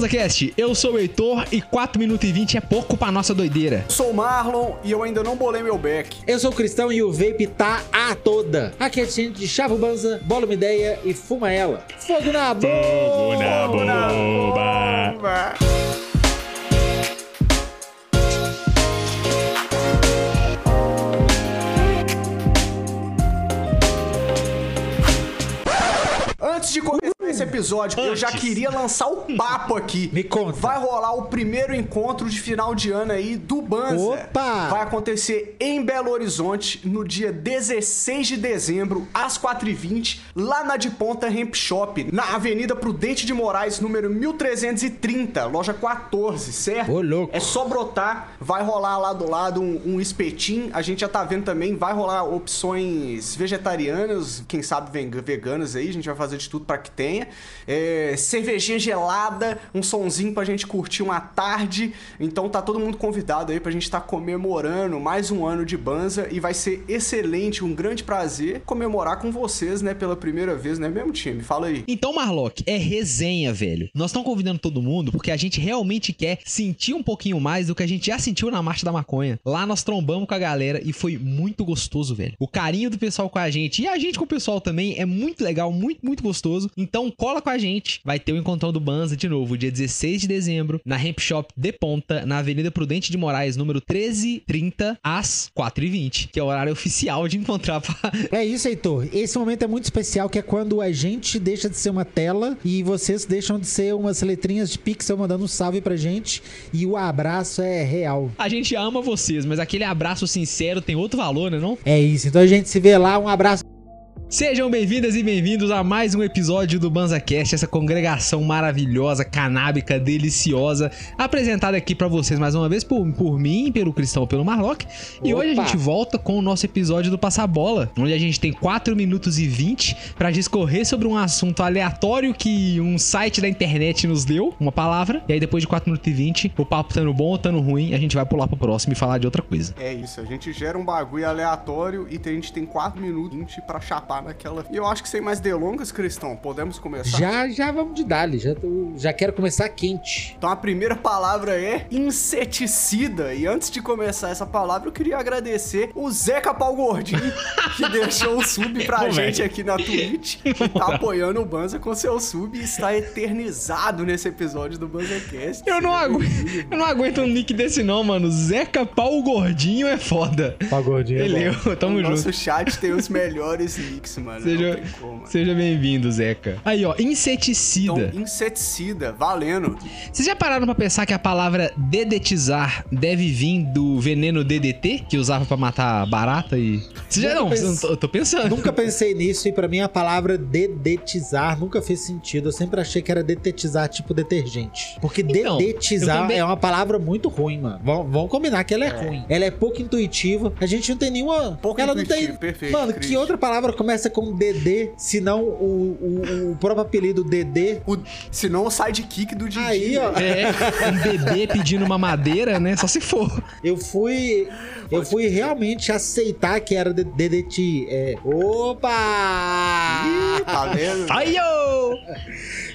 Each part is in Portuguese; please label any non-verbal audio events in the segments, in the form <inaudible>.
BanzaCast, eu sou o Heitor e 4 minutos e 20 é pouco pra nossa doideira. Eu sou o Marlon e eu ainda não bolei meu back. Eu sou o Cristão e o vape tá a toda. Aqui é gente de chava o banza, bola uma ideia e fuma ela. Fogo na boca! Fogo na Fogo na boba. bomba. Esse episódio, eu já Antes. queria lançar o papo aqui. Me conta. Vai rolar o primeiro encontro de final de ano aí do Banza. Opa! Vai acontecer em Belo Horizonte no dia 16 de dezembro, às 4h20, lá na de Ponta Hemp Shop, na Avenida Prudente de Moraes, número 1330, loja 14, certo? Ô, louco. É só brotar, vai rolar lá do lado um, um espetinho. A gente já tá vendo também, vai rolar opções vegetarianas, quem sabe vega- veganas aí, a gente vai fazer de tudo pra que tenha. É, cervejinha gelada, um sonzinho pra gente curtir uma tarde. Então tá todo mundo convidado aí pra gente estar comemorando mais um ano de Banza e vai ser excelente, um grande prazer comemorar com vocês, né, pela primeira vez, né, mesmo time? Fala aí. Então, Marlock, é resenha, velho. Nós estamos convidando todo mundo porque a gente realmente quer sentir um pouquinho mais do que a gente já sentiu na Marcha da Maconha. Lá nós trombamos com a galera e foi muito gostoso, velho. O carinho do pessoal com a gente e a gente com o pessoal também é muito legal, muito, muito gostoso. Então, cola com a gente. Vai ter o encontrão do Banza de novo, dia 16 de dezembro, na Hemp Shop de Ponta, na Avenida Prudente de Moraes, número 1330, às 4h20, que é o horário oficial de encontrar pra... <laughs> É isso, Heitor. Esse momento é muito especial, que é quando a gente deixa de ser uma tela e vocês deixam de ser umas letrinhas de pixel mandando um salve pra gente e o abraço é real. A gente ama vocês, mas aquele abraço sincero tem outro valor, né não? É isso. Então a gente se vê lá. Um abraço. Sejam bem-vindas e bem-vindos a mais um episódio do BanzaCast, essa congregação maravilhosa, canábica, deliciosa, apresentada aqui pra vocês mais uma vez por, por mim, pelo Cristão, pelo Marlock. E Opa! hoje a gente volta com o nosso episódio do Passabola, onde a gente tem 4 minutos e 20 pra discorrer sobre um assunto aleatório que um site da internet nos deu, uma palavra, e aí depois de 4 minutos e 20, o papo estando bom ou estando ruim, a gente vai pular pro próximo e falar de outra coisa. É isso, a gente gera um bagulho aleatório e a gente tem 4 minutos 20 pra chapar naquela. E eu acho que sem mais delongas, Cristão, podemos começar? Já, já vamos de dali. Já, tô- já quero começar quente. Então a primeira palavra é inseticida. E antes de começar essa palavra, eu queria agradecer o Zeca Pau Gordinho, <laughs> que deixou o sub pra Ô, gente velho. aqui na Twitch. <laughs> E tá apoiando o Banza com seu sub e está eternizado nesse episódio do BanzaCast. Eu não, Seja agu... bem-vindo. eu não aguento um nick desse não, mano. Zeca Pau Gordinho é foda. Pau gordinho. Beleza, <laughs> tamo o junto. nosso chat tem os melhores nicks, mano. Seja, Não como. seja bem-vindo, Zeca. Aí, ó, inseticida. Então, inseticida, valendo. Vocês já pararam pra pensar que a palavra dedetizar deve vir do veneno DDT, que usava pra matar barata e... Você já Nunca não, pens- eu tô, eu tô pensando. Nunca pensei nisso e pra mim a palavra dedetizar nunca fez sentido. Eu sempre achei que era detetizar tipo detergente. Porque Então, dedetizar também- é uma palavra muito ruim, mano. Vamos, combinar que ela é, ruim. Ela é pouco intuitiva. A gente não tem nenhuma. Pouco ela não tem. perfeito, Mano, Cris. que outra palavra começa com DD, se não o, o, o próprio apelido DD? O, se não o sidekick do Didi. Aí, ó. É, um bebê pedindo uma madeira, né? Só se for. Eu fui. Eu fui realmente aceitar que era de- DDT. É. Opa! Ih, tá vendo? Aí, ô!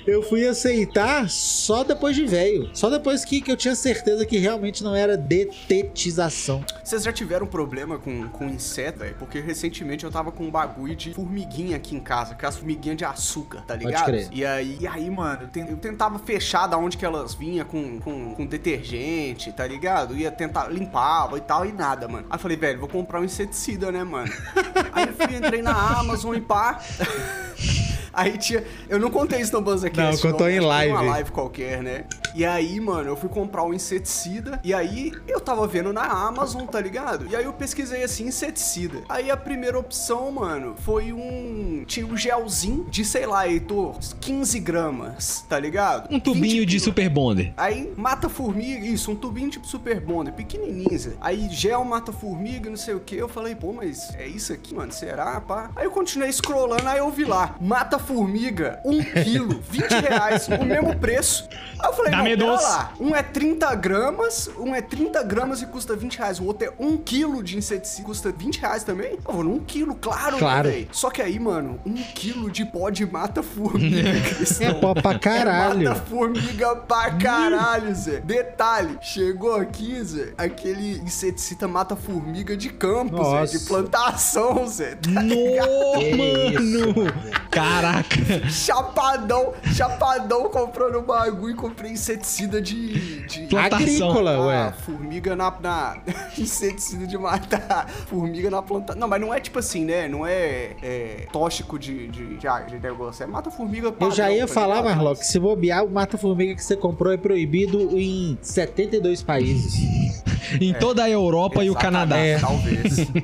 Eu fui aceitar só depois de velho. Só depois que, que eu tinha certeza que realmente não era detetização. Vocês já tiveram problema com, com inseto, velho? Porque recentemente eu tava com um bagulho de formiguinha aqui em casa, aquelas formiguinhas de açúcar, tá ligado? crer. E aí, e aí, mano, eu, ten- eu tentava fechar da onde que elas vinham com, com, com detergente, tá ligado? Ia tentar limpava e tal, e nada, mano. Aí eu falei, velho, vou comprar um inseticida, né, mano? <laughs> aí eu fui, entrei na Amazon e pá. <laughs> Aí tinha. Eu não contei isso no BanzaCast. Não, contou em live. Uma live qualquer, né? E aí, mano, eu fui comprar um inseticida. E aí eu tava vendo na Amazon, tá ligado? E aí eu pesquisei assim, inseticida. Aí a primeira opção, mano, foi um. Tinha um gelzinho de, sei lá, Heitor, 15 gramas, tá ligado? Um tubinho 20 de. Super Bonder. Aí mata formiga, isso, um tubinho tipo Super Bonder, pequenininho. Aí gel mata formiga, não sei o que. Eu falei, pô, mas é isso aqui, mano? Será, pá? Aí eu continuei scrollando, aí eu vi lá, mata mata-formiga, um quilo, <laughs> 20 reais, o mesmo preço. Aí eu falei, Dá não, meia pera doce. lá. Um é 30 gramas, um é 30 gramas e custa 20 reais. O outro é um quilo de inseticida, custa 20 reais também. Eu vou num quilo, claro, Claro. velho. Só que aí, mano, um quilo de pó de mata-formiga, Cristão. <laughs> É pó pra caralho. É mata-formiga pra caralho, Zé. Detalhe, chegou aqui, Zé, aquele inseticida mata-formiga de campo, Nossa. Zé, de plantação, Zé. Tá No, mano! Caraca! <laughs> Chapadão, chapadão comprando bagulho e comprei inseticida de. de Plantação. Agrícola, Ah, ué. formiga na, na- <laughs> inseticida de matar formiga na planta. Não, mas não é tipo assim, né? Não é, é tóxico de, de, de, de negócio. É mata formiga Eu já ia tá falar? Marlock, se bobear, o mata-formiga que você comprou é proibido em 72 países. Em toda a Europa e o Canadá. É. Talvez. <laughs>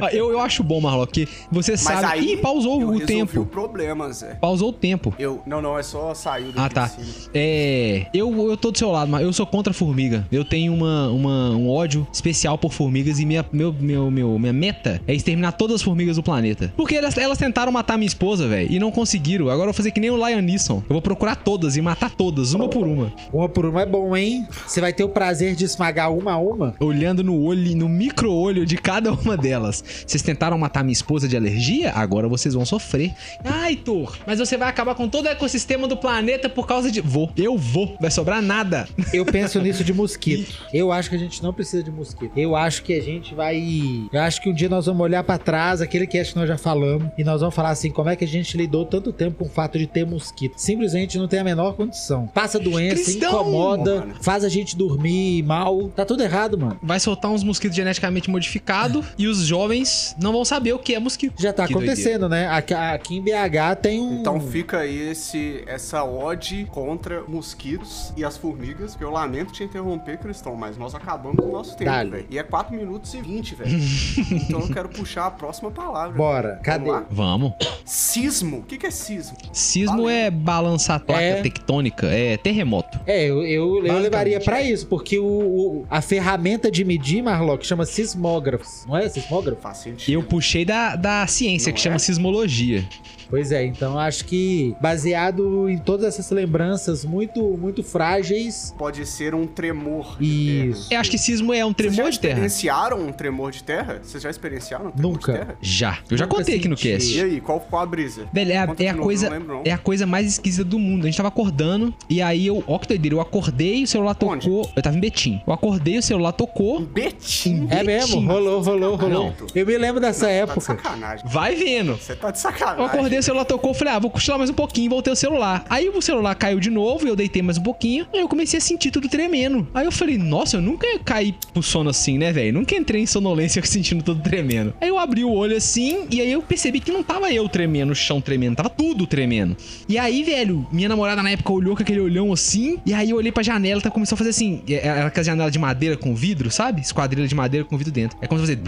Ah, Eu, eu acho bom, Marlock, que você Mas sabe. aí Ih, pausou eu o tempo. o problema, Zé. Pausou o tempo. Eu, não, não, é só saiu Ah, tá. É. Eu, eu tô do seu lado, mas eu sou contra formiga. Eu tenho uma, uma- um ódio especial por formigas e minha, meu, meu, meu, minha meta é exterminar todas as formigas do planeta. Porque elas, elas tentaram matar minha esposa, velho, e não conseguiram. Agora eu vou fazer que nem o Lion Neeson. Eu vou procurar todas e matar todas, uma por uma. Uma por uma é bom, hein? Você vai ter o prazer de esmagar uma a uma. Olhando no olho, no micro-olho de cada uma delas. Vocês tentaram matar minha esposa de alergia? Agora vocês vão sofrer. Ai, Thor, mas você vai acabar com todo o ecossistema do planeta por causa de. Vou. Eu vou. Vai sobrar nada. Eu penso nisso de mosquito. <laughs> Eu acho que a gente não precisa de mosquito. Eu acho que a gente vai. Eu acho que um dia nós vamos olhar pra trás, aquele cast que nós já falamos, e nós vamos falar assim: como é que a gente lidou tanto tempo com o fato de ter mosquito? Simplesmente não tem a menor condição. Passa doença, Cristão! incomoda, faz a gente dormir mal. Tá tudo errado, mano. Vai soltar uns mosquitos geneticamente modificados e os jovens não vão saber o que é mosquito. Já tá Que acontecendo, né? Aqui, aqui em BH tem um. Então fica aí esse, essa ode contra mosquitos e as formigas, que eu lamento te interromper, Cristão, mas nós acabamos o nosso tempo, velho. E é 4 minutos e 20, velho. <laughs> então eu quero puxar a próxima palavra. Bora, cadê? Vamos lá? Vamos. Sismo. O que, que é sismo? Sismo Valeu. é balançar a placa É. tectônica, é terremoto. É, eu, eu, eu levaria pra isso, porque o, o- a ferramenta de medir, Marlock, chama sismógrafos. Não é sismógrafo? Faz sentido. Eu puxei da, da ciência, Não que é? chama sismologia. Pois é, então acho que baseado em todas essas lembranças muito, muito frágeis. Pode ser um tremor de Isso. terra. Eu acho que sismo é um Vocês tremor já de terra. experienciaram um tremor de terra? Vocês já experienciaram um tremor Nunca. de terra? Já. Eu já Nunca contei aqui no cast. E aí, qual, qual a brisa? Velho, é a, é a novo, coisa, não lembro, não. é a coisa mais esquisita do mundo. A gente tava acordando e aí eu, ó que doideira, eu acordei, o celular Onde? tocou. Eu tava em Betim. Eu acordei, o celular Um tocou. betim. É mesmo, rolou, rolou, rolou. Não. Eu me lembro dessa Tá de época. sacanagem. Vai vendo. Você tá de sacanagem. Eu acordei, o celular tocou, falei, ah, vou cochilar mais um pouquinho, voltei o celular. Aí o celular caiu de novo, eu deitei mais um pouquinho, aí eu comecei a sentir tudo tremendo. Aí eu falei, nossa, eu nunca caí pro sono assim, né, velho? Nunca entrei em sonolência <laughs> sentindo tudo tremendo. Aí eu abri o olho assim, e aí eu percebi que não tava eu tremendo, o chão tremendo, tava tudo tremendo. E aí, velho, minha namorada na época olhou com aquele olhão assim, e aí eu olhei pra janela, tá, começou a fazer assim, é- era aquela janela de madeira com vidro, sabe? Esquadrilha de madeira com vidro dentro. É como se fosse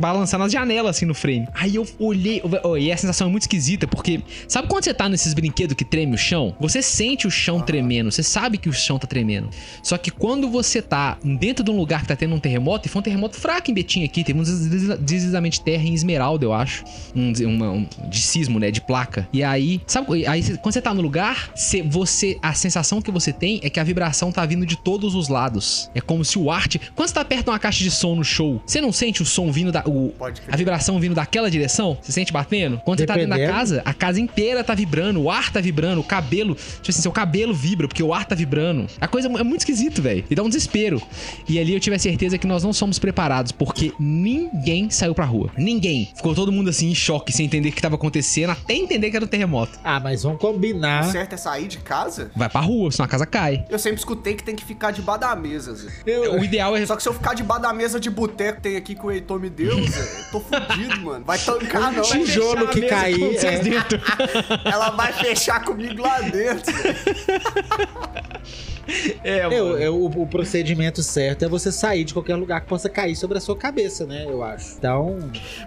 balançar nas janelas assim no frame. Aí eu olhei, oh, e a sensação é muito esquisita, porque sabe quando você tá nesses brinquedos que treme o chão? Você sente o chão tremendo, você sabe que o chão tá tremendo. Só que quando você tá dentro de um lugar que tá tendo um terremoto, e foi um terremoto fraco em Betim aqui, teve um desliza- deslizamento de terra em Esmeralda, eu acho. Um, uma- um- de sismo, né? De placa. E aí, sabe, aí quando você tá no lugar, você, você, a sensação que você tem é que a vibração tá vindo de todos os lados. É como se o ar. te- Quando você tá perto de uma caixa de som no show, você não sente o som vindo da. O, a vibração vindo daquela direção? Você sente batendo? Quando você tá dentro da Dependendo. casa, a casa inteira tá vibrando, o ar tá vibrando, o cabelo. Tipo assim, seu cabelo vibra, porque o ar tá vibrando. A coisa é muito esquisito, velho. E dá um desespero. E ali eu tive a certeza que nós não somos preparados, porque ninguém saiu pra rua. Ninguém. Ficou todo mundo assim em choque, sem entender o que tava acontecendo, até entender que era um terremoto. Ah, mas vamos O combinar. certo é sair de casa? Vai pra rua, senão a casa cai. Eu sempre escutei que tem que ficar debaixo da mesa, Zé. O ideal é. Só que se eu ficar debaixo da mesa de boteco que tem aqui que o Heitor me deu, Zé, eu tô fudido, mano. Vai tancar, não. Vai Tijolo que cair, é. Ela vai fechar comigo lá dentro. <laughs> É, Eu- eu- o, o procedimento certo é você sair de qualquer lugar que possa cair sobre a sua cabeça, né? Eu acho. Então,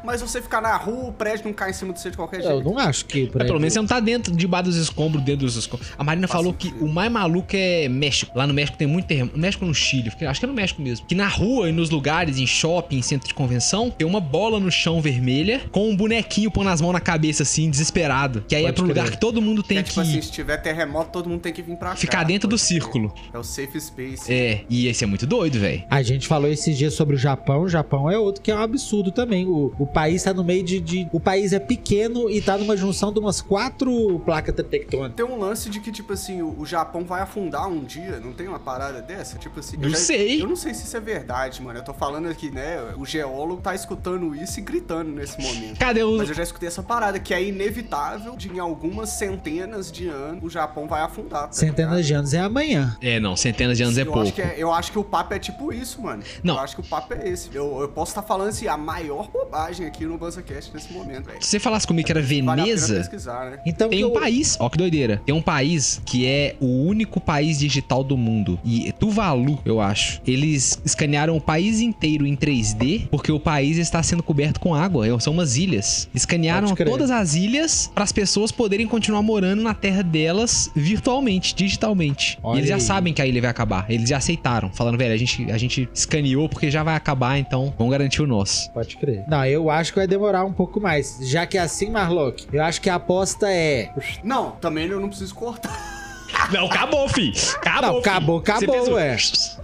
Mas você ficar na rua, o prédio não cai em cima de você de qualquer eu jeito. não acho que. Mas pelo menos você não tá dentro, debaixo dos escombros, dentro dos escombros. A Marina falou que o mais maluco é México. Lá no México tem muito terreno. México no Chile, porque- acho que é no México mesmo. Que na rua e nos lugares, em shopping, em centro de convenção, tem uma bola no chão vermelha com um bonequinho pondo as mãos na cabeça, assim, desesperado. Que aí é Pode pro lugar crer. que todo mundo tem é que tipo assim, se tiver terremoto, todo mundo tem que vir pra cá. ficar dentro do Pode É o safe space. É, e esse é muito doido, velho. A gente falou esses dias sobre o Japão. O Japão é outro que é um absurdo também. O, o país tá no meio de, de- O país é pequeno e tá numa junção de umas quatro placas tectônicas. Tem um lance de que, tipo assim, o, o Japão vai afundar um dia, não tem uma parada dessa? Tipo assim. eu Não sei. Eu não sei se isso é verdade, mano. Eu tô falando aqui, né? O geólogo tá escutando isso e gritando nesse momento. Cadê Mas os. eu já escutei essa parada, que é inevitável de em algumas centenas de anos o Japão vai afundar. tá Centenas ligado? de anos é amanhã. É, não, centenas de anos é eu pouco. Acho que é- eu acho que o papo é tipo isso, mano. Não. Eu acho que o papo é esse. Eu, eu posso estar falando assim, a maior bobagem aqui no BanzaCast nesse momento, velho. Se você falasse comigo que era Vale Veneza. pesquisar, né? Então Tem que um eu- país, ó que doideira. Tem um país que é o único país digital do mundo. E é Tuvalu, eu acho. Eles escanearam o país inteiro em 3D porque o país está sendo coberto com água. É, São umas ilhas. Escanearam todas as ilhas para as pessoas poderem continuar morando na terra delas virtualmente, digitalmente. Olha e eles já. Sabem que a ilha vai acabar. Eles já aceitaram, falando, velho, a gente, a gente escaneou porque já vai acabar, então vamos garantir o nosso. Pode crer. Não, eu acho que vai demorar um pouco mais. Já que é assim, Marlock, eu acho que a aposta é. Não, também eu não preciso cortar. <laughs> Não, acabou, fi. Acabou. Não, fi. acabou, acabou, ué.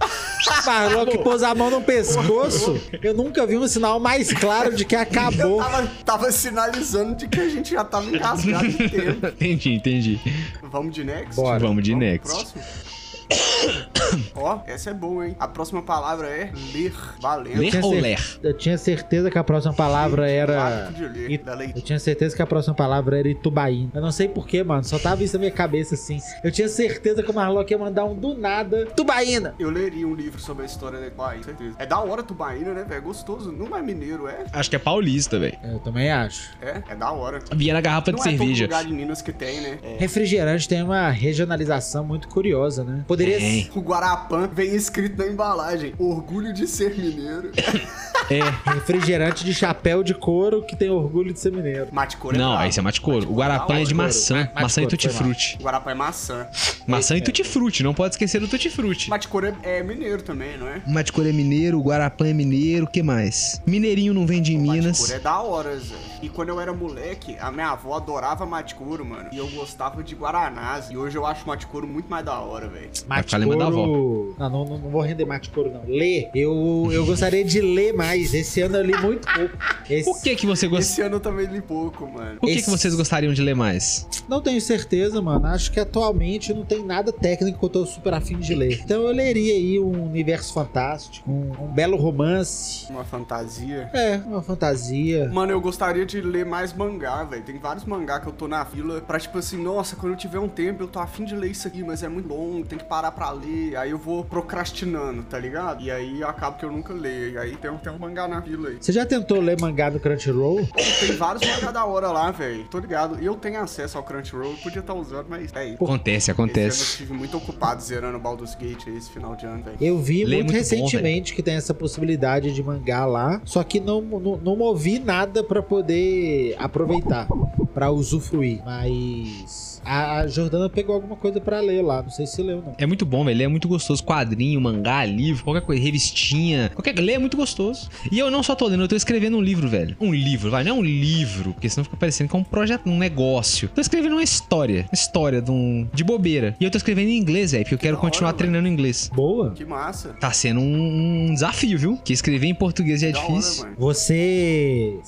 <laughs> Marlock pôs a mão no pescoço. Eu nunca vi um sinal mais claro de que Eu acabou. tava, tava sinalizando de que a gente já tava engasgado <laughs> tempo. entendi, entendi. Vamos de next? Bora. Vamos de Vamos pro next. Próximo? <coughs> Ó, essa é boa, hein? A próxima palavra é ler. Valendo. Ler ou ler? Eu tinha certeza que a próxima palavra era. de ler. Eu tinha certeza que a próxima palavra era Itubaína. Eu não sei porquê, mano. Só tava isso na minha cabeça assim. Eu tinha certeza que o Marlock ia mandar um do nada. Tubaína! Eu leria um livro sobre a história da Tubaína, certeza. É da hora Tubaína, né, velho? É gostoso. Não é mineiro, é? Acho que é paulista, velho. Eu também acho. É, é da hora. Via na garrafa de Não é todo cerveja. lugar de Minas que tem, né? É. Refrigerante tem uma regionalização muito curiosa, né? Poderia Tem. O Guarapã vem escrito na embalagem. Orgulho de ser mineiro. <laughs> É. Refrigerante de chapéu de couro que tem orgulho de ser mineiro. Matecor é Não, brabo. esse é mate couro. O Matecor Guarapã é de maçã. Mate Maçã e couro, tutti-frutti. O Guarapã é maçã. Maçã e tutti-frutti. Não pode esquecer do tutti-frutti. Matecor é, é mineiro também, não é? Mate couro é mineiro, o Guarapã é mineiro, o que mais? Mineirinho não vende em Minas. é da hora, Zé. E quando eu era moleque, a minha avó adorava Matecoro, mano. E eu gostava de Guaranás. E hoje eu acho Matecoro muito mais da hora, velho. Vai Mate ficar lembrando da couro. Não, não, não, não vou render mate couro, não. Ler. Eu, eu gostaria de ler mais. Esse ano eu li muito pouco. Esse- Por que que você gosta? Esse ano eu também li pouco, mano. Por que, Esse- que vocês gostariam de ler mais? Não tenho certeza, mano. Acho que atualmente não tem nada técnico que eu tô super afim de ler. Então eu leria aí um universo fantástico, um, um belo romance. Uma fantasia. É, uma fantasia. Mano, eu gostaria de ler mais mangá, velho. Tem vários mangá que eu tô na fila pra, tipo assim, nossa, quando eu tiver um tempo, eu tô afim de ler isso aqui, mas é muito longo, tem que parar pra ler. Aí eu vou procrastinando, tá ligado? E aí acaba que eu nunca leio. E aí tem, um- tem um mangá na fila aí. Você já tentou ler mangá no Crunchyroll? Pô, tem vários mangá da hora lá, velho. Tô ligado. E eu tenho acesso ao Crunchyroll, eu podia estar usando, mas é isso. Acontece, ano eu acontece. estive muito ocupado zerando Baldur's Gate aí esse final de ano, velho. Eu vi Lê muito, muito bom, recentemente que tem essa possibilidade de mangá lá, só que não, não, não movi nada pra poder aproveitar, pra usufruir. Mas a, Jordana pegou alguma coisa pra ler lá, não sei se leu não. É muito bom, velho. É muito gostoso. Quadrinho, mangá, livro, qualquer coisa, revistinha. Qualquer ler é muito gostoso. E eu não só tô lendo, eu tô escrevendo um livro, velho. Um livro, vai, não é um livro, porque senão fica parecendo que é um projeto, um negócio. Tô escrevendo uma história. Uma história de, um, de bobeira. E eu tô escrevendo em inglês, velho, porque eu quero hora, continuar velho. treinando inglês. Boa. Que massa. Tá sendo um, um desafio, viu? Que escrever em português já é Da hora, difícil. mano. Você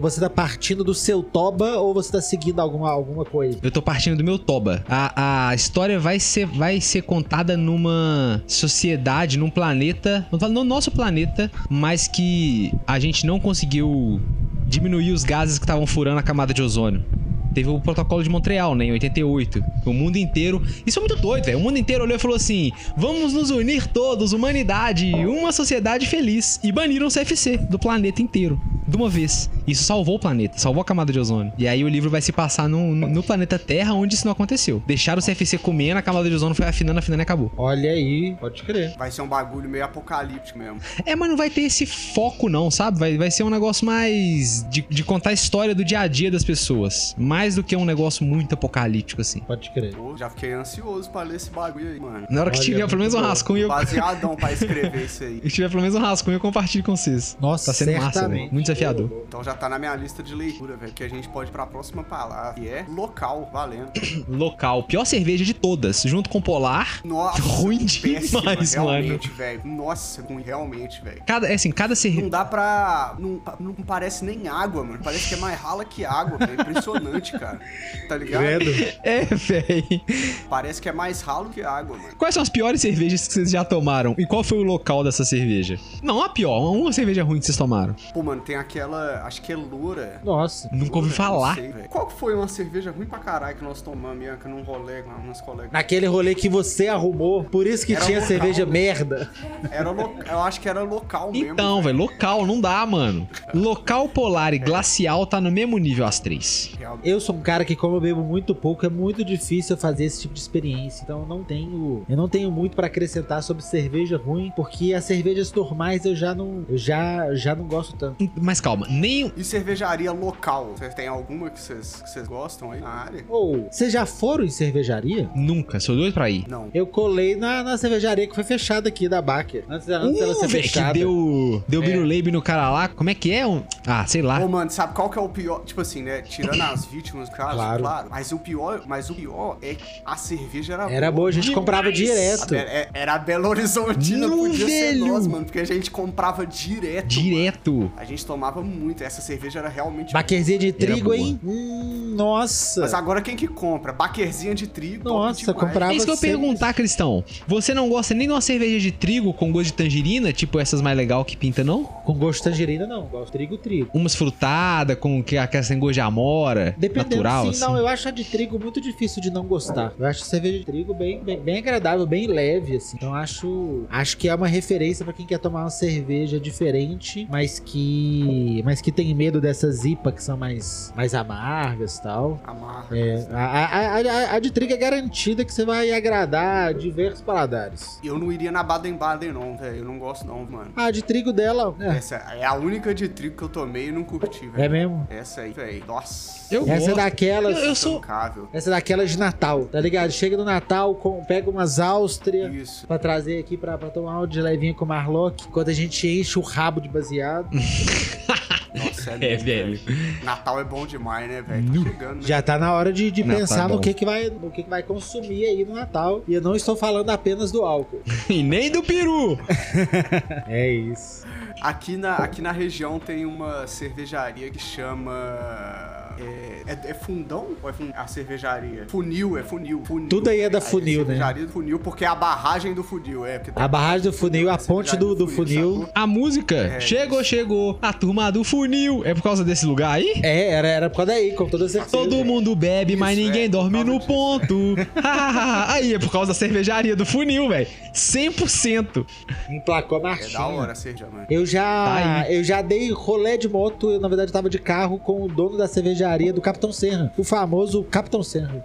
você tá partindo do seu toba ou você tá seguindo alguma, alguma coisa? Eu tô partindo do meu toba. A, a história vai ser, vai ser contada numa sociedade, num planeta. No nosso planeta, mas que a gente não conseguiu diminuir os gases que estavam furando a camada de ozônio. Teve o protocolo de Montreal, né, em 88. O mundo inteiro. Isso é muito doido, velho. O mundo inteiro olhou e falou assim: vamos nos unir todos, humanidade, uma sociedade feliz. E baniram o CFC do planeta inteiro. de uma vez. Isso salvou o planeta, salvou a camada de ozônio. E aí o livro vai se passar no, no planeta Terra, onde isso não aconteceu. Deixaram o CFC comendo, a camada de ozônio foi afinando, afinando e acabou. Olha aí, pode crer. Vai ser um bagulho meio apocalíptico mesmo. É, mas não vai ter esse foco, não, sabe? Vai, vai ser um negócio mais de, de contar a história do dia a dia das pessoas. Mais do que um negócio muito apocalíptico, assim. Pode crer. Pô, já fiquei ansioso pra ler esse bagulho aí, mano. Na hora que Olha, tiver pelo menos um rascunho, eu, Baseadão pra <laughs> escrever isso aí. que tiver pelo menos um rascunho, eu compartilho com vocês. Nossa, Tá sendo massa, certamente. velho. Muito desafiador. Então já tá na minha lista de leitura, velho. Que a gente pode ir pra próxima palavra, que é local, valendo. <coughs> Local. Pior cerveja de todas, junto com Polar. Nossa, <laughs> Ruim péssima, demais, mano. realmente, velho. Nossa, ruim, realmente, velho. Cada, é assim, cada cerveja. Não dá pra. Não, não parece nem água, mano. Parece que é mais rala que água, velho. <laughs> Impressionante, cara. Tá ligado? Credo. É, velho. Parece que é mais ralo que água, mano. Quais são as piores cervejas que vocês já tomaram? E qual foi o local dessa cerveja? Não, a pior. Uma cerveja ruim que vocês tomaram. Pô, mano, tem aquela. Acho que é loura. Nossa. Nunca ouvi falar. sei. Qual foi uma cerveja ruim pra caralho que nós tomamos, Bianca, num rolê com umas colegas? Naquele rolê que você arrumou, por isso que Era tinha local, cerveja merda. Era lo... Eu acho que era local mesmo. Então, velho, local não dá, mano. Local, polar e glacial tá no mesmo nível as três. Real- Eu sou um cara que, como eu bebo muito pouco, é muito difícil eu fazer esse tipo de experiência. Então eu não tenho. Eu não tenho muito pra acrescentar sobre cerveja ruim, porque as cervejas normais eu já não. Eu já, já não gosto tanto. Mas calma, nem. E cervejaria local? Vocês têm alguma que vocês que vocês gostam aí na área? Ou, vocês já foram em cervejaria? Nunca, sou doido pra ir. Não. Eu colei na, na cervejaria que foi fechada aqui da Baker. Antes, antes dela ser Uh, velho, que fechada. deu, deu É. biruleibe no cara lá. Como é que é? Um- Ah, sei lá. Ô, mano, sabe qual que é o pior? Tipo assim, né? Tirando as vítimas, caso, Claro. claro. Mas o pior, mas o pior é que a cerveja era, Era boa, a gente Demais. comprava direto. Be- é- Era a Belo Horizontina, Não, podia velho. ser nós, mano, porque a gente comprava direto. Direto. mano. A gente tomava muito. Essa cerveja era realmente. Baquerzinha de trigo, boa. hein? Hum, nossa. Mas agora quem que compra? Baquerzinha de trigo. Nossa, comprava- É isso que eu sempre- perguntar, Cristão. Você não gosta nem de uma cerveja de trigo com gosto de tangerina, tipo essas mais legal que pinta, não? Com gosto de tangerina, não. Gosto de trigo, trigo. Umas frutadas com que aquela sem gosto de amora, Dependendo, natural, sim, assim. não, eu acho a de trigo muito difícil de não gostar. Eu acho a cerveja de trigo bem, bem, bem agradável, bem leve, assim. Então acho, acho que é uma referência pra quem quer tomar uma cerveja diferente, mas que, mas que tem medo dessas IPA que são mais, mais amargas e tal. Amarra. É, a, a, a, a de trigo é garantida que você vai agradar diversos paladares. Eu não iria na Baden-Baden, não, velho. Eu não gosto, não, mano. A de trigo dela, é, Essa é a única de trigo que eu tomei e não curti, velho. é mesmo. Essa aí, velho. Nossa. Eu Essa é gosto. daquelas. Eu- eu sou-. Essa é daquelas de Natal, tá ligado? Chega no Natal, com- pega umas Áustria Isso. pra trazer aqui pra, pra tomar uma de levinha com o Marlock, enquanto a gente enche o rabo de baseado. <laughs> Nossa, é, É, velho. Natal é bom demais, né, velho? Tá chegando, né? Já tá na hora de, de Natal pensar é no que que, vai, no que que vai consumir aí no Natal. E eu não estou falando apenas do álcool. <laughs> E nem do peru. <laughs> É isso. Aqui na, aqui na região tem uma cervejaria que chama. É, é, é fundão? Ou é fun- a cervejaria? Funil, é funil. funil. Tudo aí é da Aí Funil, né? Cervejaria do funil, porque é a barragem do funil. É, porque A barragem do funil, a ponte do, do funil. sacou? A música É chegou, chegou. A turma do funil. É por causa desse lugar aí? É, era, era por causa daí, com toda certeza. Todo mundo bebe, mas Isso, ninguém é, dorme no disso. ponto. <laughs> aí é por causa da cervejaria do funil, velho. 100%. Emplacou a É marchinha. da hora a cerveja, mano. Eu Tá já, aí. eu já dei rolê de moto, eu na verdade tava de carro com o dono da cervejaria do Capitão Serra, o famoso Capitão Serra.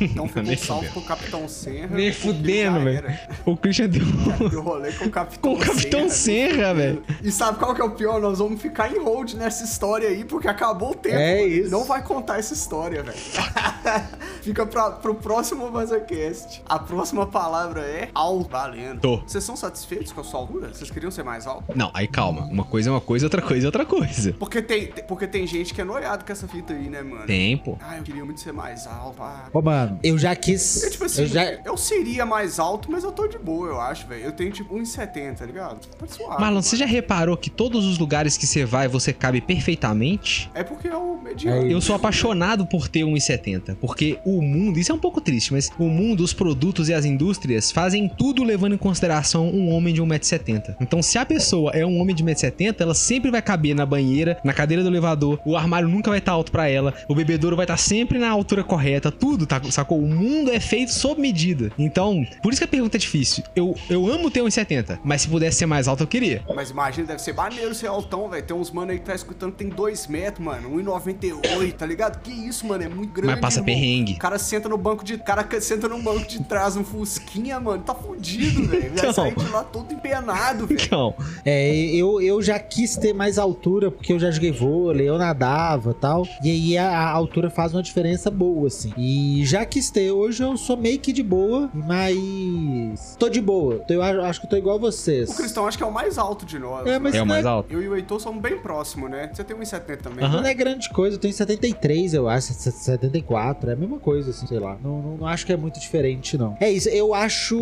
Então <laughs> salve fudendo. pro Capitão Serra. Nem fudendo, velho. O Christian deu. <laughs> Deu rolê com o Capitão Com o Capitão Serra, velho. E sabe qual que é o pior? Nós vamos ficar em hold nessa história aí, porque acabou o tempo. É mano. isso. Não vai contar essa história, velho. <laughs> Fica pra, pro próximo VazaCast. A próxima palavra é alto. Valendo. Tô. Vocês são satisfeitos com a sua altura? Vocês queriam ser mais alto? Não, aí calma. Uma coisa é uma coisa, outra coisa é outra coisa. Porque tem, porque tem gente que é noiado com essa fita aí, né, mano? Tempo. Ah, eu queria muito ser mais alto. Ah. Ô, mano, eu já quis. Eu, tipo assim, eu já... eu seria mais alto, mas eu tô de boa, eu acho, velho. Eu tenho, tipo, 1,70, tá ligado? Tá suave. Marlon, você já reparou que todos os lugares que você vai, você cabe perfeitamente? É porque é o mediano. É Eu sou apaixonado por ter 1,70, porque o mundo, isso é um pouco triste, mas o mundo, os produtos e as indústrias fazem tudo levando em consideração um homem de 1,70m. Então, se a pessoa é um homem de 1,70m, ela sempre vai caber na banheira, na cadeira do elevador, o armário nunca vai estar alto pra pra ela, o bebedouro vai estar sempre na altura correta, tudo, tá, sacou? O mundo é feito sob medida. Então, por isso que a pergunta é difícil. Eu, eu amo ter 1,70, mas se pudesse ser mais alto, eu queria. Mas imagina, deve ser maneiro ser altão, velho. Tem uns mano aí que tá escutando que tem 2 metros, mano. 1,98, tá ligado? Que isso, mano, é muito grande. Mas passa irmão. perrengue. O cara senta no banco de. O cara senta no banco de trás, um Fusquinha, mano. Tá fudido, <laughs> velho. Vai Então. sair de lá todo empenado, velho. Então, É, eu, eu já quis ter mais altura, porque eu já joguei vôlei, eu nadava tal. E aí a, a altura faz uma diferença boa, assim. E já quis ter. Hoje eu sou meio que de boa, mas. Tô de boa. Tô- Eu acho, que tô igual a vocês. O Cristão acho que é o mais alto de nós. É, mas é o não mais alto. Eu e o Heitor somos bem próximos, né? Você tem 1,70 também. Aham. Não é grande coisa, eu tenho 73, eu acho, 74, é a mesma coisa, assim, sei lá. Não, não, não acho que é muito diferente, não. É isso, eu acho.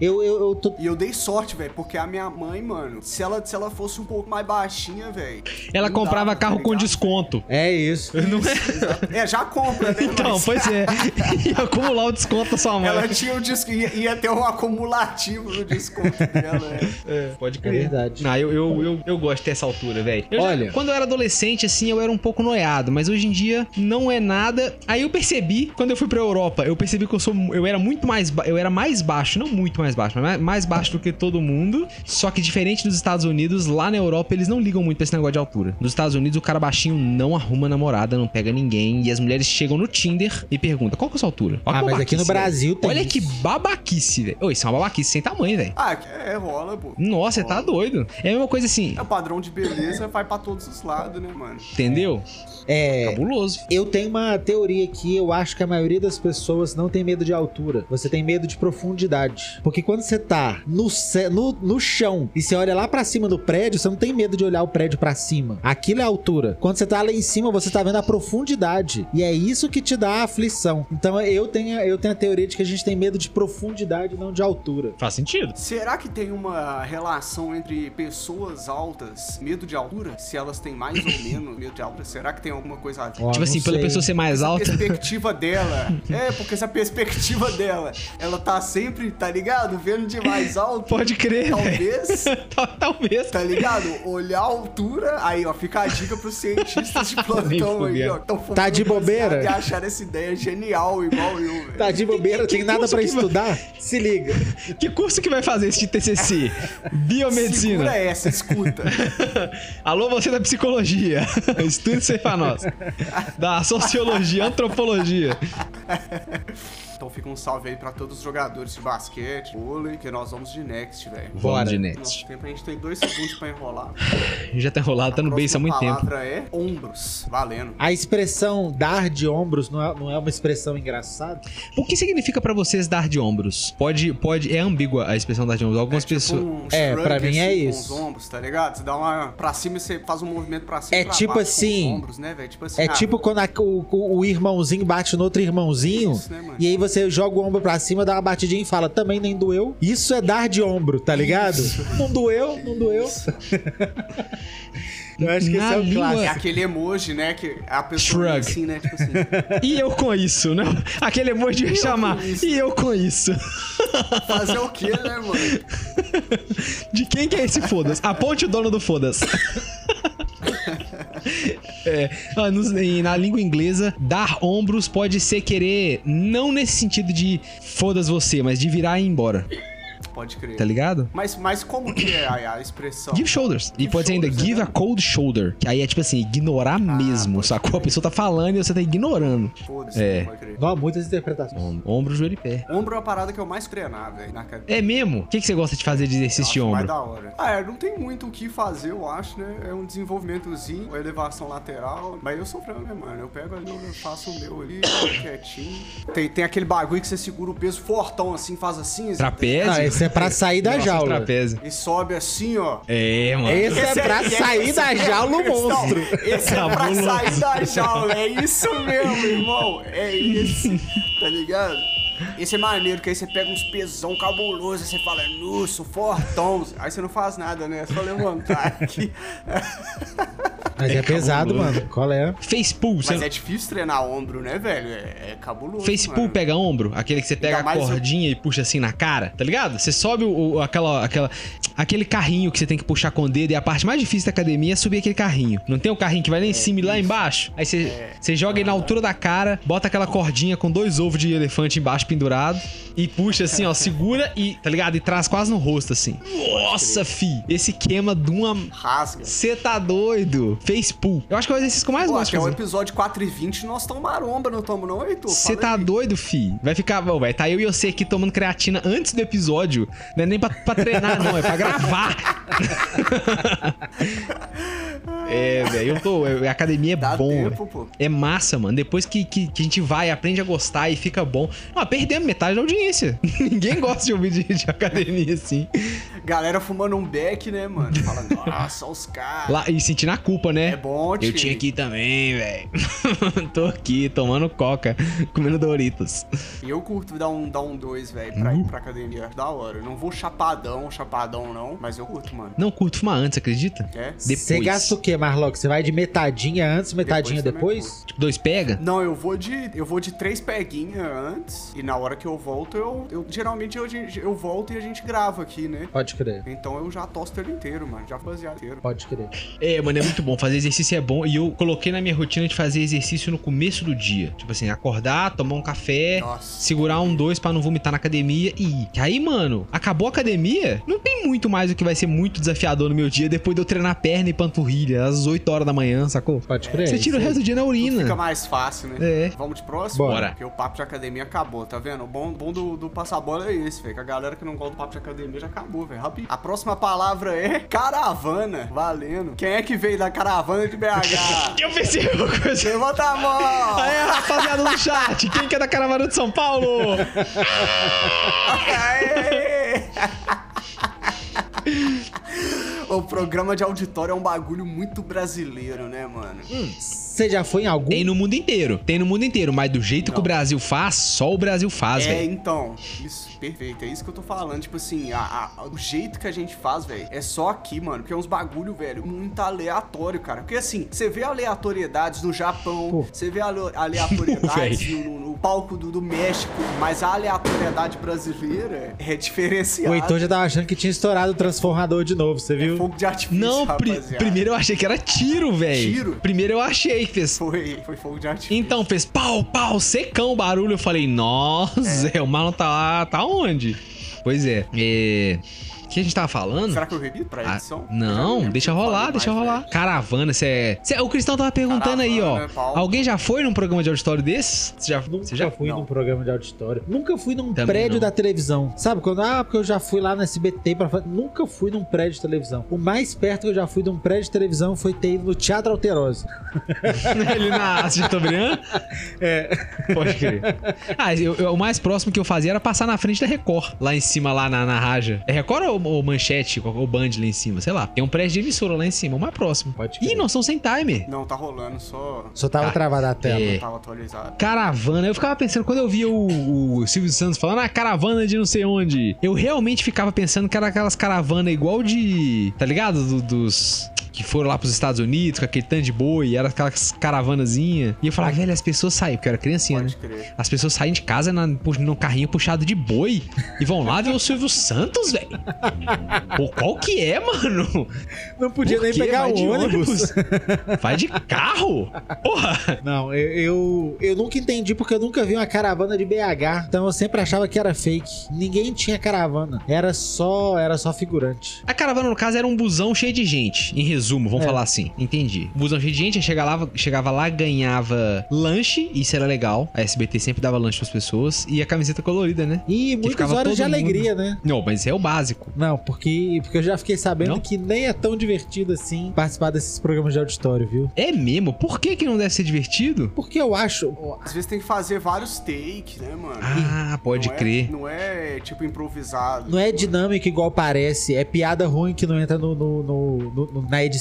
Eu, eu, eu tô. E eu dei sorte, velho, porque a minha mãe, mano, se ela, se ela fosse um pouco mais baixinha, velho. ela comprava dava, tá carro com ligado? desconto. É isso. Não é? É, já compra, né? Então, Mas pois é. Ia <laughs> acumular o desconto da sua mãe. Ela tinha o disco, ia, ia ter um acumulativo no desconto dela, é. Pode É crer. verdade. Não, eu, eu, eu, eu gosto de ter essa altura, velho. Eu já- Olha. Quando eu era adolescente, assim, eu era um pouco noiado, mas hoje em dia não é nada. Aí eu percebi, quando eu fui pra Europa, eu percebi que eu sou. Eu era muito mais. Eu era mais baixo, não muito mais baixo, mas mais- mais baixo do que todo mundo. Só que diferente dos Estados Unidos, lá na Europa eles não ligam muito pra esse negócio de altura. Nos Estados Unidos, o cara baixinho não arruma namorada, não pega ninguém. E as mulheres chegam no Tinder e perguntam: qual que é a sua altura? Olha Ah, que mas aqui no babaquice, Brasil velho. tem Olha isso. que babaquice, velho. Isso é uma babaquice sem tamanho, velho. Ah, é, rola, pô. Nossa, você tá doido. É a mesma coisa assim, É, o padrão de beleza vai pra todos os lados, né, mano? entendeu? É. Cabuloso. Eu tenho uma teoria aqui, eu acho que a maioria das pessoas não tem medo de altura. Você tem medo de profundidade. Porque quando você tá no, no, no chão e você olha lá pra cima do prédio, você não tem medo de olhar o prédio pra cima. Aquilo é a altura. Quando você tá lá em cima, você tá vendo a profundidade. E é isso que te dá a aflição. Então eu tenho, eu tenho a teoria de que a gente tem medo de profundidade, não de altura. Faz sentido. Será que tem uma relação entre pessoas altas, medo de altura? Se elas têm mais ou <coughs> menos medo de altura, será que tem alguma coisa a ver? Ó, tipo assim, pela sei. pessoa ser mais Essa alta. perspectiva <laughs> dela. É, porque essa perspectiva dela, ela tá sempre, tá ligado? Vendo de mais alto. Pode crer. Talvez. <laughs> Tal- Talvez. Tá ligado? Olhar a altura. Aí, ó, fica a dica pros cientistas de <laughs> plantão aí, ó. Que tão fumando Tá de bobeira? E acharam essa ideia genial, igual eu, velho. Tá de bobeira, que tem nada pra que vai- estudar? Se liga. Que curso que vai fazer esse TCC? <laughs> Biomedicina. Segura essa, escuta. <laughs> Alô, você da psicologia. <laughs> Estude isso aí pra nós. Da sociologia, antropologia. Então fica um salve aí pra todos os jogadores de basquete, vôlei, que nós vamos de next, velho. Bora. Vamos de Nosso next. tempo a gente tem dois segundos pra enrolar. <laughs> Já tá enrolado, tá no base há muito A tempo. palavra é ombros. Valendo. A expressão dar de ombros não é, não é uma expressão engraçada? O que significa pra vocês dar de ombros? Pode, pode, é ambígua a expressão dar de ombros. Algumas tipo pessoas. um É, pra mim é assim, isso. Com os ombros, tá ligado? Você dá uma pra cima e você faz um movimento pra cima É pra tipo baixo assim, Com os ombros, né? Tipo assim. É ah, tipo quando a- o, o- irmãozinho bate no outro irmãozinho. Isso, né, mano? E aí você joga o ombro pra cima, dá uma batidinha e fala, também nem doeu. Isso é dar de ombro, tá ligado? Não doeu, não doeu. <laughs> Eu acho que Na esse é o língua- É clássico. aquele emoji, né? Que a pessoa Shrug. assim, né? Tipo assim. <laughs> E eu com isso, né? Aquele emoji ia chamar. isso. E eu com isso. Fazer o quê, né, mano? De quem que é esse foda-se? Aponte o dono do foda-se. <laughs> É, ah, na língua inglesa, dar ombros pode ser querer, não nesse sentido de foda-se você, mas de virar e ir embora, Pode crer. tá ligado? Mas, mas como que é a, a expressão? Give shoulders. e Give pode ser ainda give né? a cold shoulder. Que aí é tipo assim, ignorar mesmo, pode sacou? A crer. pessoa tá falando e você tá ignorando. Foda-se, É. pode crer. Não, muitas interpretações. Om- Ombro, joelho e pé. Ombro é a parada que eu mais treinar, velho, na academia. É mesmo? O que, que você gosta de fazer de exercício de acho mais ombro? da hora. Ah, é, não tem muito o que fazer, eu acho, né? É um desenvolvimentozinho, uma elevação lateral. Mas eu sou frango, né, mano? Eu pego ali, eu faço o meu ali, <coughs> quietinho. Tem, tem aquele bagulho que você segura o peso fortão assim, faz assim. assim, Trapézio? Ah, esse é pra sair da Nossa, jaula. trapézio. E sobe assim, ó. É, mano. Esse é pra sair da jaula o monstro. Esse é pra Cabuloso. sair da jaula. É isso mesmo, irmão. É esse. Tá ligado? Esse é maneiro, que aí você pega uns pesão cabuloso, aí você fala, nossa, fortão. Aí você não faz nada, né? É só levantar <laughs> aqui. Mas é, pesado, mano. Qual é? Face pull. Mas Você... é difícil treinar ombro, né, velho? É, é cabuloso. Face pull mano. pega ombro, aquele que você pega a cordinha e puxa assim na cara, tá ligado? Você sobe o, o- aquela, aquela. Aquele carrinho que você tem que puxar com o dedo e a parte mais difícil da academia é subir aquele carrinho. Não tem o carrinho que vai lá em cima e lá embaixo? Aí você, você joga ele na altura da cara, bota aquela cordinha com dois ovos de elefante embaixo pendurado e puxa assim, ó, <laughs> segura e, tá ligado? E traz quase no rosto assim. Nossa, fi, esse queima de uma. Rasga. Você tá doido? Face pull. Eu acho que é o exercício que eu mais Pô, gosto até o episódio 4 e 20 nós estamos maromba, não estamos não, Heitor? Você tá aí. doido, fi? Vai ficar. Vai tá eu e você aqui tomando creatina antes do episódio. Não é nem pra, pra treinar, não, é pra <laughs> gravar. <laughs> é, velho, eu tô. A academia é Dá bom, tempo, pô. É massa, mano. Depois que, que, que a gente vai, aprende a gostar e fica bom. Não, perdemos metade da audiência. <laughs> Ninguém gosta de ouvir de, de academia assim. Galera fumando um beck, né, mano? Fala, nossa, os caras. Lá, e sentindo a culpa, né? É bom, Eu tio. tinha que ir também, velho. <laughs> Tô aqui, tomando coca, comendo Doritos. E eu curto dar um, dar um dois, velho, pra Uhum. ir pra academia. Da hora. Eu não vou chapadão, chapadão não, mas eu curto, mano. Não curto fumar antes, acredita? É? Depois. Você gasta o quê, Marlock? Você vai de metadinha antes, metadinha Depois depois? Tipo, dois pega? Não, eu vou de. Eu vou de três peguinhas antes. E na hora que eu volto, eu. eu geralmente eu, eu volto e a gente grava aqui, né? Pode crer, Então eu já tosto ele inteiro, mano. Já baseado inteiro. pode crer. É, mano, é muito bom. Fazer exercício é bom. E eu coloquei na minha rotina de fazer exercício no começo do dia. Tipo assim, acordar, tomar um café, Nossa. segurar um dois pra não vomitar na academia e ir. Que aí, mano, acabou a academia, não tem muito mais o que vai ser muito desafiador no meu dia depois de eu treinar perna e panturrilha às 8 horas da manhã, sacou? Pode crer. Você tira o aí. resto do dia na Tudo urina. fica mais fácil, né? É. Vamos de próximo? Bora. Porque o papo de academia acabou, tá vendo? O bom, bom do, do passar bola é esse, velho. Que a galera que não gosta do papo de academia já acabou, velho. Rapidinho. A próxima palavra é caravana. Valendo. Quem é que veio da caravana de BH? <laughs> Eu pensei uma coisa. Levanta a mão! Aê, rapaziada do chat, quem que é da caravana de São Paulo? <laughs> Aê! <laughs> O programa de auditório é um bagulho muito brasileiro, né, mano? Você já foi em algum? Tem no mundo inteiro, tem no mundo inteiro, mas do jeito que Não. o Brasil faz, só o Brasil faz, É, velho. então, isso, perfeito, é isso que eu tô falando. Tipo assim, a- a- o jeito que a gente faz, velho, é só aqui, mano. Porque é uns bagulho, velho, muito aleatório, cara. Porque assim, você vê aleatoriedades no Japão, você vê ale- <laughs> aleatoriedades no, no palco do, do México, mas a aleatoriedade brasileira é diferenciada. O Heitor já tava achando que tinha estourado o transformador de novo, você É viu? fogo de artifício, Não, pri- rapaziada. primeiro eu achei que era tiro, velho. Tiro? Primeiro eu achei que fez. Foi, foi fogo de artifício. Então fez pau, pau, secão o barulho. Eu falei, nossa, <laughs> o Marlon tá lá, tá onde? Pois é. É. O que a gente tava falando? Será que eu repito pra Ah, edição? Já não, deixa rolar, deixa mais, rolar. velho. Caravana, você é. O Cristão tava perguntando aí, ó. Caravana. Alguém já foi num programa de auditório desse? Você já, Nunca você já fui Não. num programa de auditório. Nunca fui num Também prédio não. da televisão. Sabe quando? Ah, porque eu já fui lá no SBT pra fazer. Nunca fui num prédio de televisão. O mais perto que eu já fui de um prédio de televisão foi ter ido no Teatro Alterosa. <laughs> Ele na Chateaubriand? É. Pode crer. Ah, eu- eu- o mais próximo que eu fazia era passar na frente da Record, lá em cima, lá na, na Raja. É Record ou, ou Manchete, ou Band lá em cima, sei lá. Tem um prédio de emissora lá em cima, o mais próximo. Pode Ih, nós estamos sem timer. Não, tá rolando, só Só tava travada a tela. é. não tava atualizado. Caravana, eu ficava pensando, quando eu via o, o Silvio Santos falando, ah, caravana de não sei onde, eu realmente ficava pensando que era aquelas caravanas igual de. Tá ligado? Do- dos. Que foram lá pros Estados Unidos com aquele tanto de boi, era aquelas caravanazinha. E eu falava, velho, as pessoas saem, porque eu era criancinha, Pode né? crer. As pessoas saem de casa na, num carrinho puxado de boi e vão lá ver o Silvio Santos, velho. Pô, qual que é, mano? Não podia Por nem quê? pegar Vai o de ônibus. Vai de carro? Porra! Não, eu, eu, eu nunca entendi porque eu nunca vi uma caravana de BH. Então eu sempre achava que era fake. Ninguém tinha caravana. Era só, era só figurante. A caravana, no caso, era um busão cheio de gente. Em resumo, vamos É. falar assim. Entendi. Busão cheio de gente, chegava lá, chegava lá, ganhava lanche, isso era legal. A SBT sempre dava lanche pras pessoas. E a camiseta colorida, né? E muitas horas de mundo- alegria, né? Não, mas é o básico. Não, porque, porque eu já fiquei sabendo Não? que nem é tão divertido assim participar desses programas de auditório, viu? É mesmo? Por que que não deve ser divertido? Porque eu acho. Às vezes tem que fazer vários takes, né, mano? Ah, pode Não é- crer. não é, tipo, improvisado. Não é dinâmica igual parece, é piada ruim que não entra no, no- no- no- no- na edição,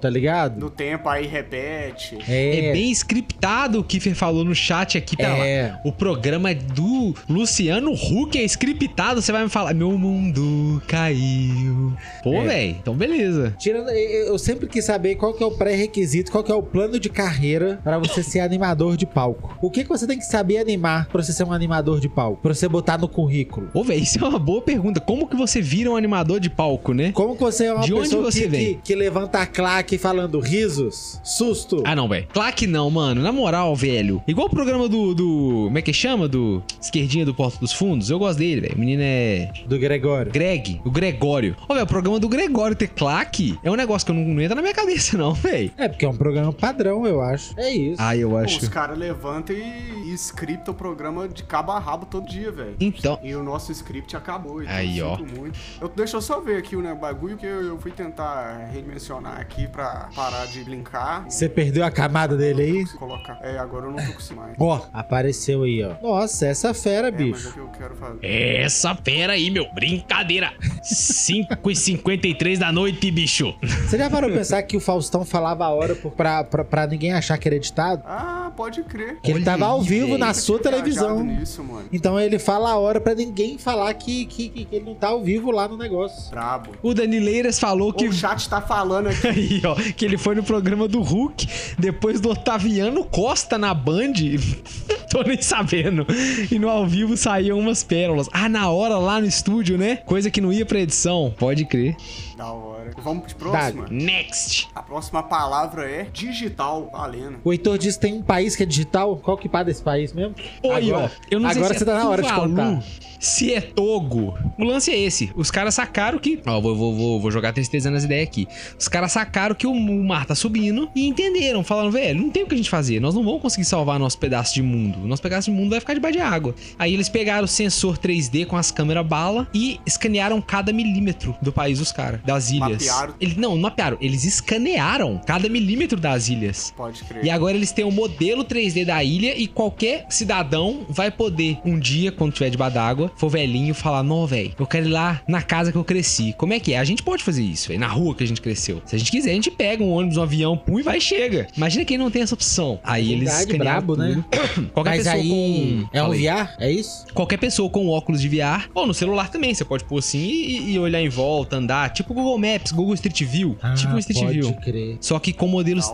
tá ligado? No tempo aí repete. É, É, bem scriptado o Kiffer falou no chat aqui. Pera É. lá. O programa é do Luciano Huck é scriptado. Você vai me falar, meu mundo caiu. Pô, É. velho, então beleza. Tirando, eu sempre quis saber qual que é o pré-requisito, qual que é o plano de carreira pra você ser animador de palco. O que que você tem que saber animar pra você ser um animador de palco? Pra você botar no currículo? Ô, velho, isso é uma boa pergunta. Como que você vira um animador de palco, né? Como que você é uma De onde pessoa você que, vem? que, que levanta a claque falando risos, susto? Ah, não, velho. Claro que não, mano. Na moral, velho. Igual o programa do, do. Como é que chama? Do Esquerdinha do Porto dos Fundos. Eu gosto dele, velho. O menino é. Do Gregório. Greg, o Gregório. Ô, velho, o programa do Gregório ter claque é um negócio que eu não, não entra na minha cabeça, não, velho. É, porque é um programa padrão, eu acho. É isso. Ah, eu Pô, acho. Os caras levantam e, e scriptam o programa de cabo a rabo todo dia, velho. Então. E o nosso script acabou. Então Aí, eu ó. sinto Muito. Eu, deixa eu só ver aqui o né, bagulho que eu, eu fui tentar redimensionar aqui pra parar de brincar. Você perdeu a camada dele aí? Colocar. É, agora eu não tô conseguindo mais. Ó, apareceu aí, ó. Nossa, essa fera, É, mas é bicho. o que eu quero fazer. Essa fera aí, meu. Brincadeira. 5h53 da noite, bicho. Você já parou pra pensar que o Faustão falava a hora por- pra, pra, pra ninguém achar que era editado? Ah, pode crer. Que ele Olha tava ao aí, vivo velho. na sua televisão. Nisso, mano. Então ele fala a hora pra ninguém falar que, que, que ele não tá ao vivo lá no negócio. Brabo. O Danileiras falou que. O chat tá falando aqui. <laughs> Aí, ó, que ele foi no programa do Hulk, depois do Otaviano Costa na Band. <laughs> Tô nem sabendo. E no ao vivo saíam umas pérolas. Ah, na hora lá no estúdio, né? Coisa que não ia pra edição. Pode crer. da hora. Vamos de próxima? Next. A próxima palavra é digital. Valendo. O Heitor disse que tem um país que é digital. Qual que pá desse país mesmo? Oi, ó. agora, Eu não sei agora se você tá na hora de contar. Se é Togo. O lance é esse. Os caras sacaram que. Ó, vou, vou, vou, vou jogar tristeza nas ideias aqui. Os caras sacaram que o o mar tá subindo e entenderam. Falaram, velho, não tem o que a gente fazer. Nós não vamos conseguir salvar nosso pedaço de mundo. Nosso pedaço de mundo vai ficar debaixo de água. Aí eles pegaram o sensor 3D com as câmeras bala e escanearam cada milímetro do país dos caras, das ilhas. Mapearam. Eles, não, não mapearam. Eles escanearam cada milímetro das ilhas. Pode crer. E agora eles têm o modelo 3D da ilha e qualquer cidadão vai poder, um dia, quando tiver debaixo d'água, for velhinho, falar: Não, velho, eu quero ir lá na casa que eu cresci. Como é que é? A gente pode fazer isso, velho, na rua que a gente cresceu. Se a gente quiser, a gente pega um ônibus, um avião, pum, e vai e chega. Imagina quem não tem essa opção. Aí eles Verdade, escanearam brabo, né? tudo. <coughs> Qualquer Mas pessoa aí com. é um. VR? É isso? Qualquer pessoa com óculos de VR, ou no celular também, você pode pôr assim e, e olhar em volta, andar. Tipo Google Maps, Google Street View. tipo um Street Ah, pode View. crer. Só que com modelos.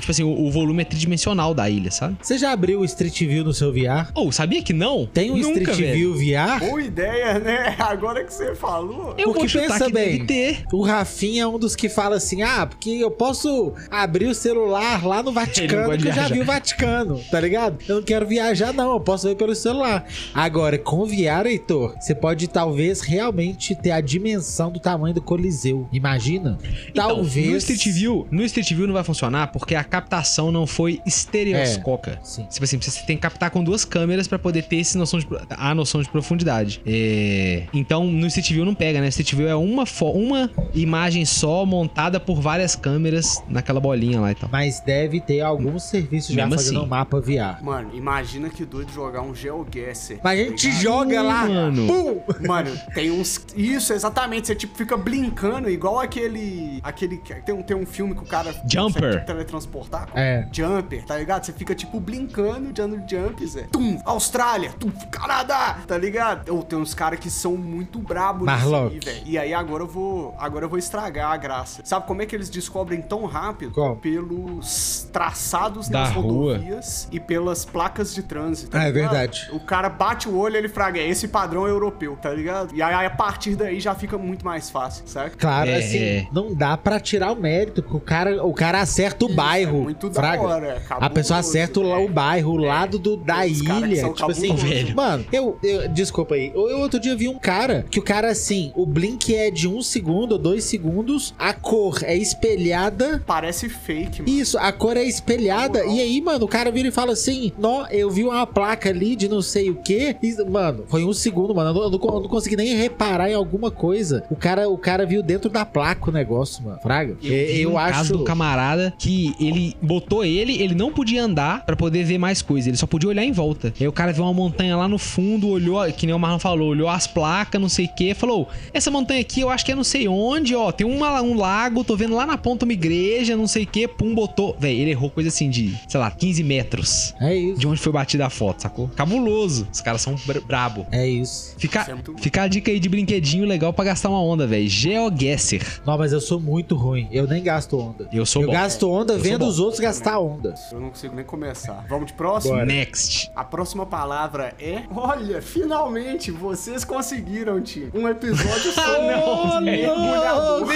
Tipo assim, o, o volume é tridimensional da ilha, sabe? Você já abriu o Street View no seu VR? Ou, sabia que não? Tem um Nunca, Street velho. View VR? Boa ideia, né? <laughs> Agora que você falou. Eu Porque vou chutar pensa que bem. deve ter. O Rafinha é um dos que fala assim: ah, porque eu posso abrir o celular lá no <laughs> Vaticano, que eu já vi o Vaticano, tá ligado? Eu não quero viajar, não, eu posso ver pelo celular. Agora, com VR, Heitor, você pode talvez realmente ter a dimensão do tamanho do Coliseu. Imagina? Então, talvez. no Street View, no Street View não vai funcionar porque a captação não foi estereoscópica. Sim. Tipo assim, você tem que captar com duas câmeras pra poder ter esse noção de, a noção de profundidade. É, Então, no Street View não pega, né? Street View é uma, uma imagem só montada por várias câmeras naquela bolinha lá e tal. Mas deve ter algum serviço já Mesmo fazendo assim. um mapa VR. Mano, imagina que doido jogar um GeoGuessr. Mas a gente tá joga lá, mano. pum! Mano, tem uns. Isso, exatamente. Você tipo fica brincando, igual aquele. aquele Tem um, tem um filme que o cara Jumper. teletransportar. É. Jumper, tá ligado? Você fica tipo brincando, dando jumps, é. Tum, Austrália, tum, Canadá, tá ligado? Ou tem uns caras que são muito brabos nisso Marlock. aí, velho. E aí agora eu vou. Agora eu vou estragar a graça. Sabe como é que eles descobrem tão rápido? Como? Pelos traçados Da nas rua. rodovias e pelas placas de trânsito. tá Ah, é verdade. O cara bate o olho, ele fraga, é esse padrão europeu, tá ligado? E aí a partir daí já fica muito mais fácil, certo? Claro, É. assim, não dá pra tirar o mérito, que o cara, o cara acerta o Isso, bairro. é muito da fraga. hora, é a cabuloso, pessoa acerta o, é. o bairro, o lado do, da que ilha. são Tipo assim, cabulosos. Velho. mano, eu, eu- Desculpa aí. Eu, eu outro dia vi um cara que o cara, assim, o blink é de um segundo ou dois segundos, a cor é espelhada. Parece fake, mano. Isso, a cor é espelhada. E aí, mano, o cara vira e fala assim: Nó, eu vi uma placa ali de não sei o que. Mano, foi um segundo, mano. Eu não, eu não- eu não consegui nem reparar em alguma coisa. O cara, o cara viu dentro da placa. Placa o negócio, mano. Fraga. Eu, vi eu um acho. caso do camarada que ele botou ele, ele não podia andar pra poder ver mais coisas, ele só podia olhar em volta. Aí o cara viu uma montanha lá no fundo, olhou, que nem o Marlon falou, olhou as placas, não sei o que, falou: Essa montanha aqui eu acho que é não sei onde, ó. Tem uma, um lago, tô vendo lá na ponta uma igreja, não sei o que, pum, botou. Véi, ele errou coisa assim de, sei lá, 15 metros É isso. de onde foi batida a foto, sacou? Cabuloso. Os caras são br brabo. É isso. Fica, Isso é muito- fica a dica aí de brinquedinho legal pra gastar uma onda, velho. GeoGuessr. Não, mas eu sou muito ruim. Eu nem gasto onda. Eu sou eu bom. gasto onda Eu vendo os outros gastar onda. Eu não consigo nem começar. Vamos de próximo? Bora. Next. A próxima palavra é. Olha, finalmente vocês conseguiram, time. Um episódio <laughs> só. não, mergulhador.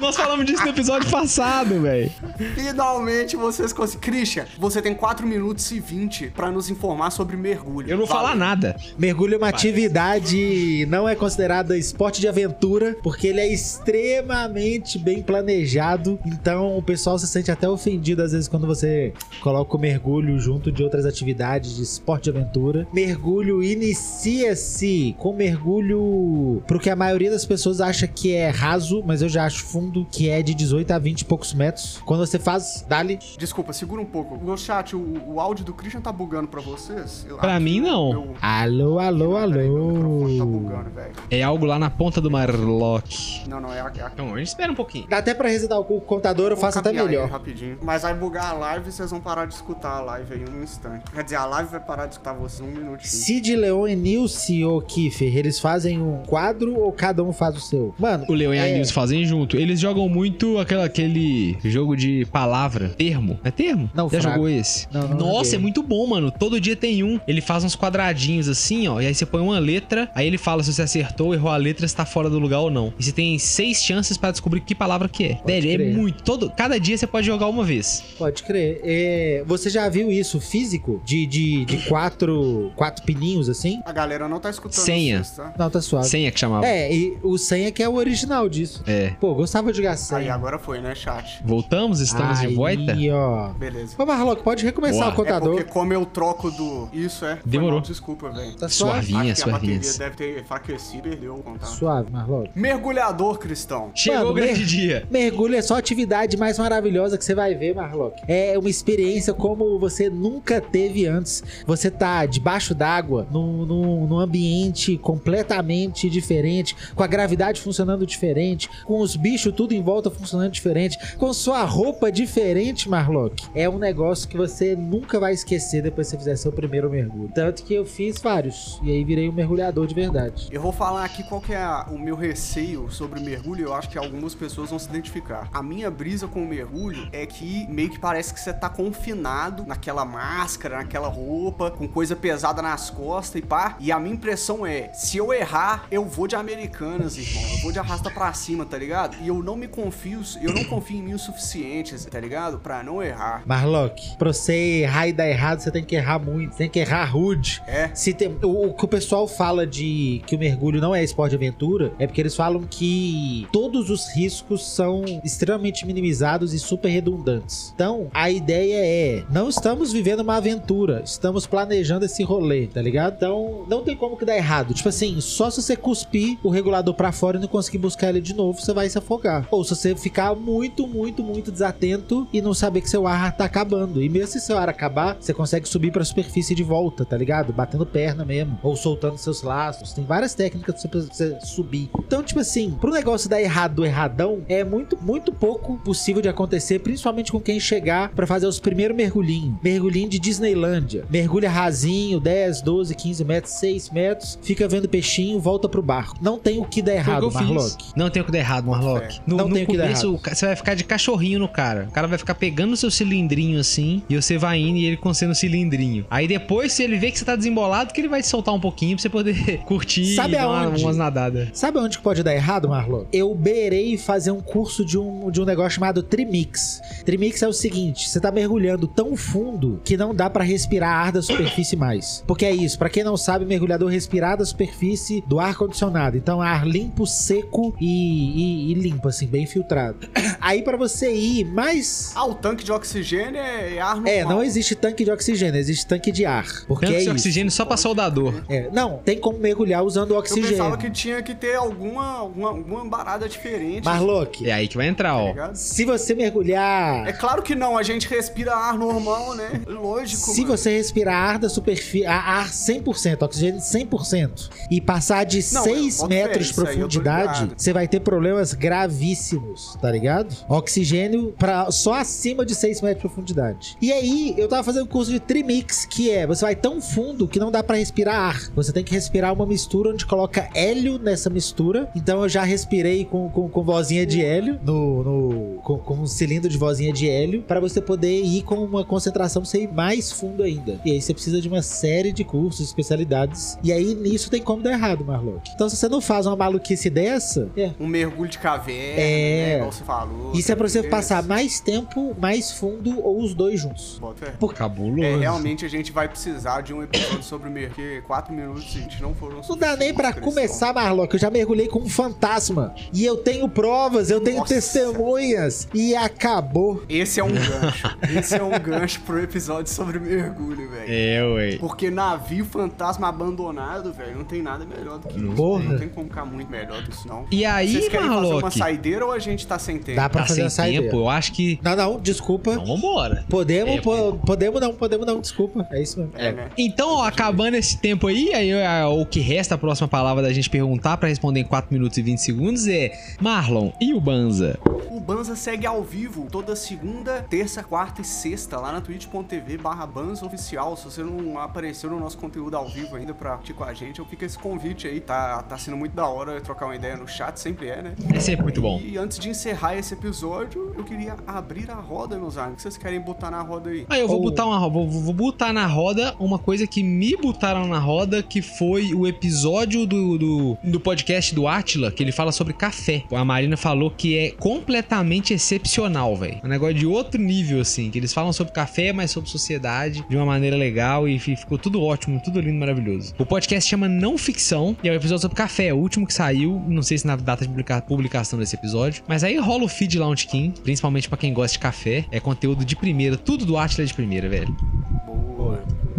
Nós falamos disso no episódio passado, velho. Finalmente vocês conseguiram. Christian, você tem 4 minutos e 20 pra nos informar sobre mergulho. Eu não vou falar nada. Mergulho é uma atividade não é considerada esporte de aventura, porque ele é extremamente bem planejado. Então o pessoal se sente até ofendido às vezes quando você coloca o mergulho junto de outras atividades de esporte de aventura. Mergulho inicia-se com mergulho pro que a maioria das pessoas acha que é raso, mas eu já acho fundo, que é de 18 a 20 e poucos metros. Quando você faz, dali. Desculpa, segura um pouco. Meu chat, o, o áudio do Christian tá bugando pra vocês? Eu Pra mim, não. meu- Alô, alô, Peraí, tá alô. bugando, velho. É algo lá na ponta do Marlock. Não, não, é a, é a Então, a gente espera um pouquinho. Dá até pra resetar o contador, eu Vou faço até melhor. rapidinho. Mas vai bugar a live e vocês vão parar de escutar a live aí em um instante. Quer dizer, a live vai parar de escutar vocês em um minutinho. Cid Leon e Nilce ou Kiefer, eles fazem um quadro ou cada um faz o seu? Mano, O Leon e a É. Nilson fazem junto. Eles jogam muito aquela, aquele jogo de palavra. Termo. É termo? Não, Já fraco. jogou esse? Não, não Nossa, joguei. é muito bom, mano. Todo dia tem um. Ele faz uns quadradinhos assim, ó. E aí você põe uma letra. Aí ele fala se você acertou, errou a letra, se tá fora do lugar ou não. E você tem seis chances pra descobrir que palavra que é. Velho, é muito. Todo, cada dia você pode jogar uma vez. pode crer. É, você já viu isso físico? De, de, de quatro, quatro pininhos assim? A galera não tá escutando Senha. vocês, tá? Não, tá suave. Senha que chamava. É, e o senha que é o original disso. É. Pô, gostava de jogar Aí, senha. agora foi, né, chat? Voltamos? Estamos de volta? Aí, ó. Beleza. Ô, Marlock, pode recomeçar Boa. o contador. É porque como eu troco do... Isso é. Demorou. mal, desculpa, velho. Tá suave. Suavinha, que a bateria deve ter enfraquecido e perdeu o contato. Suave, Marlock. Mergulhador cristão. Chegou Mano, o grande mer- dia. Mergulho é só a atividade mais maravilhosa que você vai ver, Marlock. É uma experiência como você nunca teve antes. Você tá debaixo d'água, num, num, num ambiente completamente diferente, com a gravidade funcionando diferente, com os bichos tudo em volta funcionando diferente, com sua roupa diferente, Marlock. É um negócio que você nunca vai esquecer depois que você fizer seu primeiro mergulho. Tanto que eu fiz vários, e aí virei um mergulhador de verdade. Eu vou falar aqui qual que é a- o meu receio sobre mergulho. Eu acho que algumas pessoas vão se identificar. A minha brisa com o mergulho é que meio que parece que você tá confinado naquela máscara, naquela roupa, com coisa pesada nas costas e pá. E a minha impressão é, se eu errar, eu vou de Americanas, irmão. Eu vou de arrasta pra cima, tá ligado? E eu não me confio, eu não confio em mim o suficiente, tá ligado? Pra não errar. Marlock, pra você errar e dar errado, você tem que errar muito, você tem que errar rude. É. Se tem- o, o que o pessoal fala de que o mergulho não é esporte de aventura é porque eles falam que todos os riscos são extremamente minimizados e super redundantes. Então, a ideia é: não estamos vivendo uma aventura, estamos planejando esse rolê, tá ligado? Então, não tem como que dar errado. Tipo assim, só se você cuspir o regulador pra fora e não conseguir buscar ele de novo, você vai se afogar. Ou se você ficar muito, muito, muito desatento e não saber que seu ar tá acabando. E mesmo se seu ar acabar, você consegue subir pra superfície de volta, tá ligado? Batendo perna mesmo. Ou soltando seus laços. Tem várias técnicas pra você subir. Então, tipo assim, pro negócio dar errado do erradão, é muito, muito pouco possível de acontecer, principalmente com quem chegar pra fazer os primeiros mergulhinhos. Mergulhinho de Disneylândia. Mergulha rasinho, 10, 12, 15 metros, 6 metros, fica vendo peixinho, volta pro barco. Não tem o que dar o errado. Marlock. Não tem o que dar errado, Marlock. No, Não no tem o que dar errado. o você vai ficar de cachorrinho no cara. O cara vai ficar pegando o seu cilindrinho assim, e você vai indo e ele com você no cilindrinho. Aí depois, se ele vê que você tá desembolado, que ele vai te soltar um pouquinho pra você poder <laughs> curtir Sabe e dar aonde? umas nadadas. Sabe onde pode dar errado, Marlon? Eu beirei fazer um curso de um, de um negócio chamado Trimix. Trimix é o seguinte: você tá mergulhando tão fundo que não dá pra respirar ar da superfície mais. Porque é isso, pra quem não sabe, mergulhador respirar da superfície do ar condicionado. Então, ar limpo, seco e, e- e limpo, assim, bem filtrado. <coughs> Aí pra você ir mais. Ah, o tanque de oxigênio é ar normal. É, não existe tanque de oxigênio, existe tanque de ar. Porque Tanque é de isso. oxigênio só pra soldador. É, não, tem como mergulhar usando o Eu oxigênio. pensava que tinha que ter alguma, alguma, alguma barada diferente. Marlock, É aí que vai entrar, tá ó. ligado? se você mergulhar. É claro que não, a gente respira ar normal, né? <laughs> Lógico. Se mano. você respirar ar da superfície, ar 100%, oxigênio 100%, e passar de Não, 6 eu boto fé, metros de profundidade, você vai ter problemas gravíssimos, tá ligado? Oxigênio pra, só acima de 6 metros de profundidade. E aí, eu tava fazendo um curso de Trimix, que é, você vai tão fundo que não dá pra respirar ar. Você tem que respirar uma mistura onde coloca hélio nessa mistura. Então eu já respirei com, com, com vozinha de hélio, no, no- com, com um cilindro de vozinha de hélio, pra você poder ir com uma concentração pra você ir mais fundo ainda. E aí você precisa de uma série de cursos, especialidades. E aí nisso tem como dar errado, Marlock. Então se você não faz uma maluquice dessa, é. Um mergulho de caverna, É. né? Igual você falou. Isso é pra você passar mais tempo, mais fundo ou os dois juntos. Bota fé. Cabuloso. É, realmente a gente vai precisar de um episódio sobre o mergulho. Porque quatro minutos, gente, não foram Não dá nem pra começar, Marlock. Eu já mergulhei com um fantasma. E eu tenho provas, eu tenho Nossa. testemunhas. E acabou. Esse é um gancho. Esse é um gancho pro episódio sobre mergulho, velho. É, ué. Porque navio fantasma abandonado, velho, não tem nada melhor do que isso. Porra. Não tem como ficar muito melhor do que isso, não. E aí, Vocês querem fazer uma saideira ou a gente tá sem tempo? Dá pra Tá fazer sem a saída. tempo? Eu acho que. Não, não, desculpa. Então vambora. Podemos, É, po- podemos não, podemos não, desculpa. É isso mesmo. É, né? Então, ó, acabando esse tempo aí, aí ó, o que resta, a próxima palavra da gente perguntar pra responder em 4 minutos e 20 segundos é: Marlon, e o Banza? O Banza segue ao vivo toda segunda, terça, quarta e sexta lá na twitch.tv barra Banza Oficial. Se você não apareceu no nosso conteúdo ao vivo ainda pra curtir com a gente, eu fico esse convite aí. Tá, tá sendo muito da hora trocar uma ideia no chat, sempre é, né? É sempre muito bom. E antes de encerrar esse episódio, eu queria abrir a roda, meus amigos. O que vocês querem botar na roda aí? Aí eu vou Ou- botar uma vou, vou botar na roda uma coisa que me botaram na roda, que foi o episódio do, do, do podcast do Atila, que ele fala sobre café. A Marina falou que é completamente excepcional, velho. Um negócio de outro nível, assim, que eles falam sobre café, mas sobre sociedade, de uma maneira legal, e fi- ficou tudo ótimo, tudo lindo, maravilhoso. O podcast chama Não Ficção, e é o episódio sobre café, o último que saiu, não sei se na data de publica- publicação desse episódio, mas aí rola o feed lá um principalmente pra quem gosta de café, é conteúdo de primeira, tudo do Atila é de primeira, velho. Boa.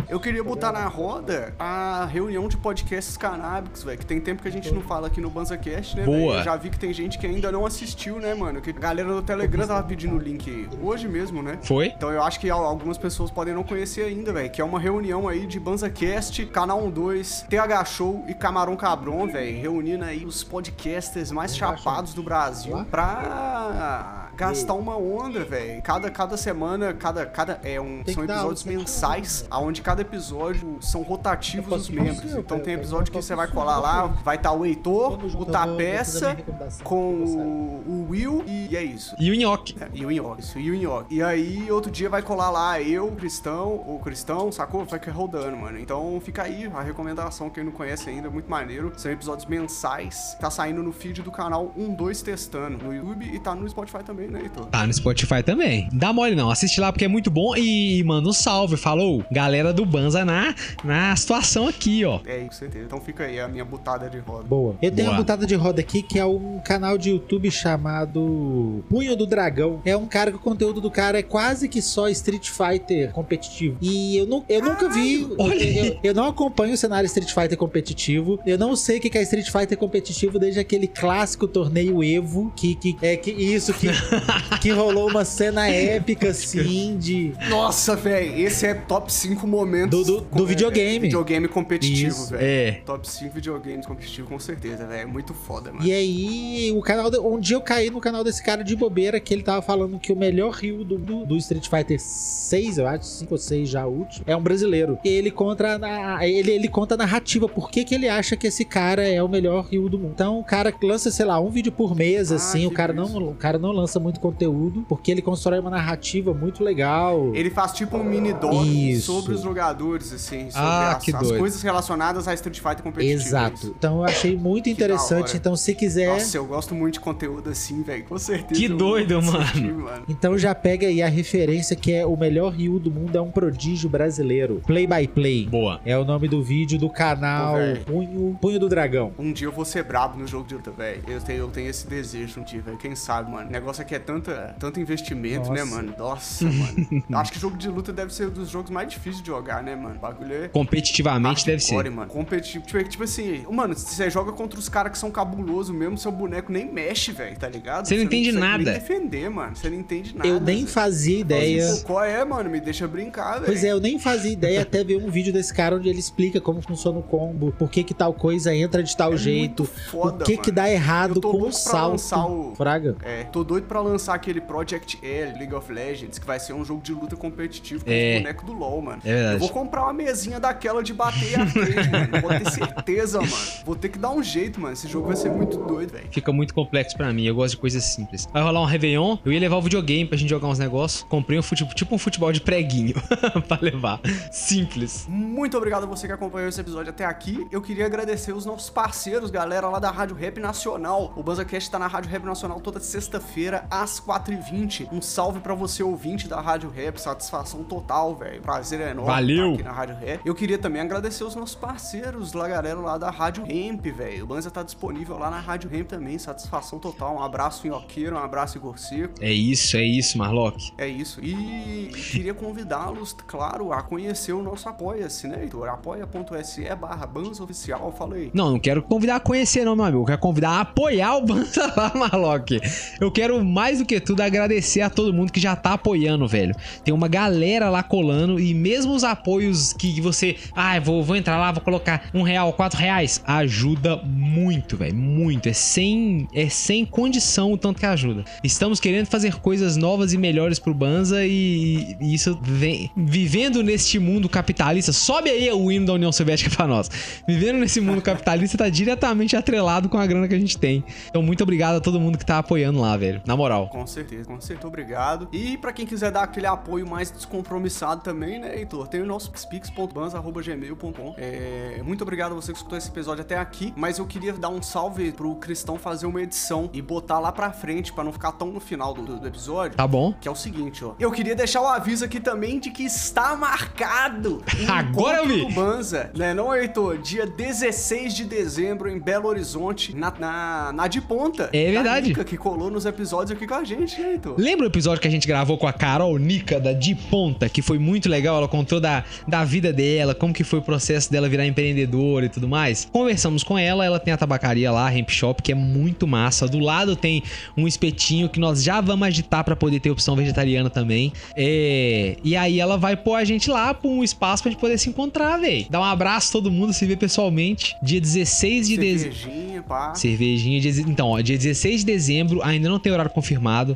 Eu queria botar na roda a reunião de podcasts canábicos, velho. Que tem tempo que a gente não fala aqui no BanzaCast, né, Boa. já vi que tem gente que ainda não assistiu, né, mano? Que a galera do Telegram tava pedindo o link hoje mesmo, né? Foi? Então eu acho que al- algumas pessoas podem não conhecer ainda, velho. Que é uma reunião aí de BanzaCast, Canal 12, TH Show e Camarão Cabron, velho. Reunindo aí os podcasters mais chapados do Brasil pra gastar uma onda, velho. Cada, cada semana, cada, cada é um, Tem são dar episódios que mensais, aonde cada episódio são rotativos os membros. posso- Então tem episódio que você vai colar lá, vai estar o Heitor, o Tapeça, com o, o Will e é isso. E o Nhoque. É, E o Inhoque, isso, e o Inhoque. E aí, outro dia vai colar lá eu, o Cristão, o Cristão, sacou? Vai que rodando, mano. Então fica aí a recomendação, quem não conhece ainda, muito maneiro. São episódios mensais. Tá saindo no feed do canal 12 Testando, no YouTube e tá no Spotify também, né, Heitor? Tá no Spotify também. Dá mole não, assiste lá porque é muito bom e manda um salve, falou. Galera do Banza na, na situação aqui, ó. É, com certeza. Então fica aí a minha butada de roda. Boa. Eu tenho Boa. uma botada de roda aqui que é um canal de YouTube chamado Punho do Dragão. É um cara que o conteúdo do cara é quase que só Street Fighter competitivo. E eu, nu eu nunca vi. Olha aí. Eu, eu não acompanho o cenário Street Fighter competitivo. Eu não sei o que que é Street Fighter competitivo desde aquele clássico torneio Evo. Que, que é que isso, que, <laughs> que rolou uma cena épica assim de. Nossa, velho, esse é top 5 momentos Do- do- do é, videogame. videogame competitivo, velho. É. Top 5 videogames competitivos, com certeza, velho. É muito foda, mano. E aí, o canal. de- Um dia eu caí no canal desse cara de bobeira que ele tava falando que o melhor rio do, do, do Street Fighter 6, eu acho, 5 ou 6 já último, é um brasileiro. E ele conta, na, ele, ele conta a narrativa, por que, que ele acha que esse cara é o melhor rio do mundo. Então, o cara lança, sei lá, um vídeo por mês, Ah, assim, o cara, não, o cara não lança muito conteúdo, porque ele constrói uma narrativa muito legal. Ele faz tipo um mini doc sobre os jogadores, assim, sobre Ah, as, que as coisas relacionadas a Street Fighter competitivo. é Exato. Então eu achei muito interessante. Então, se quiser. Nossa, eu gosto muito de conteúdo assim, velho. Com certeza. Que doido, mano. assistir, mano. Então já pega aí a referência que é o melhor rio do mundo, é um prodígio brasileiro. Play by Play. Boa. É o nome do vídeo do canal Pô. Punho, Punho do Dragão. Um dia eu vou ser brabo no jogo de luta, velho. Eu tenho, eu tenho esse desejo um dia, velho. Quem sabe, mano. O negócio é que que é tanta, tanto investimento, né, Nossa. mano? Nossa, <laughs> mano. Acho que jogo de luta deve ser um dos jogos mais difíceis de jogar, né, mano? O bagulho é. Competitivamente deve hardcore, ser. mano. Competitivo. Tipo, tipo assim, mano, se você joga contra os caras que são cabulosos mesmo, seu boneco nem mexe, velho, tá ligado? Você não entende consegue nada. Nem defender, mano. Você não entende nada. Eu nem fazia ideia. Pô, qual é, mano? Me deixa brincar, velho. Pois é, eu nem fazia ideia até ver um vídeo desse cara onde ele explica como funciona o combo, por que que tal coisa entra de tal É jeito, muito foda, o que que mano. dá errado Eu tô com o salto. lançar o- Fraga. É, tô doido pra lançar aquele Project L, League of Legends, que vai ser um jogo de luta competitivo com É. os bonecos do LoL, mano. É verdade. Eu vou comprar uma mesinha daquela de bater arcade, mano. Pode ter certeza, mano. Vou ter que dar um jeito, mano. Esse jogo vai ser muito doido, velho. Fica muito complexo pra mim, eu gosto de coisas simples. Vai rolar um Réveillon, eu ia levar o videogame pra gente jogar uns negócios. Comprei um fute- tipo um futebol de preguinho <laughs> pra levar. Simples. Muito obrigado a você que acompanhou esse episódio até aqui. Eu queria agradecer os nossos parceiros, galera lá da Rádio Rap Nacional. O BanzaCast tá na Rádio Rap Nacional toda sexta-feira, às 4h20. Um salve pra você, ouvinte da Rádio Rap. Satisfação total, velho. Prazer enorme Valeu. estar aqui na Rádio Rap. Eu queria também agradecer os nossos parceiros, lá, galera lá da Rádio Ramp, velho. O Banza tá disponível lá na Rádio Ramp também. Satisfação total. Um abraço, Inhoqueiro. Um abraço, Igor Seco. É isso, é isso, Marlock. É isso. E queria convidá-los, claro, a conhecer o nosso Apoia-se, né, Heitor? apoia.se barra Oficial. Fala aí. Não, não quero convidar a conhecer, não, meu amigo. Eu quero convidar a apoiar o Banza lá, Marlock. Eu quero, mais do que tudo, agradecer a todo mundo que já tá apoiando, velho. Tem uma galera lá colando e mesmo os apoios que você. Ah, vou, vou entrar lá, vou colocar um real, quatro reais. Ajuda muito, velho. Muito. É sem, é sem condição o tanto que ajuda. Estamos querendo fazer coisas novas e melhores pro Banza e, e isso vem. Vivendo neste mundo capitalista. Sobe aí o hino da União Soviética pra nós. Vivendo nesse mundo capitalista tá diretamente atrelado com a grana que a gente tem. Então, muito obrigado a todo mundo que tá apoiando lá, velho. Na moral. Com certeza, com certeza, obrigado. E pra quem quiser dar aquele apoio mais descompromissado também, né, Heitor? Tem o nosso spix.banza.gmail.com. É, muito obrigado a você que escutou esse episódio até aqui. Mas eu queria dar um salve pro Cristão fazer uma edição e botar lá pra frente, pra não ficar tão no final do, do episódio. Tá bom? Que é o seguinte, ó. Eu queria deixar o aviso aqui também de que está marcado. um <laughs> Agora eu vi. do Banza, né, não, Heitor? Dia 16 de dezembro em Belo Horizonte, na, na, na de ponta. É da verdade. Nica, que colou nos episódios aqui com a gente, né, Heitor? Lembra o episódio que a gente gravou com a Carol Nica da De Ponta, que foi muito legal? Ela contou da, da vida dela, como que foi o processo dela virar empreendedora e tudo mais. Conversamos com ela, ela tem a tabacaria lá, a Hemp Shop, que é muito massa. Do lado tem um espetinho que nós já vamos agitar pra poder ter opção vegetariana também. É, E aí ela vai pôr a gente lá pra um espaço pra gente poder se encontrar, velho. Dar um abraço a todo mundo, se ver pessoalmente. Dia 16 de dezembro. Cervejinha, pá. Cervejinha. dia- Então, ó, dia 16 de dezembro, ainda não tem horário confirmado,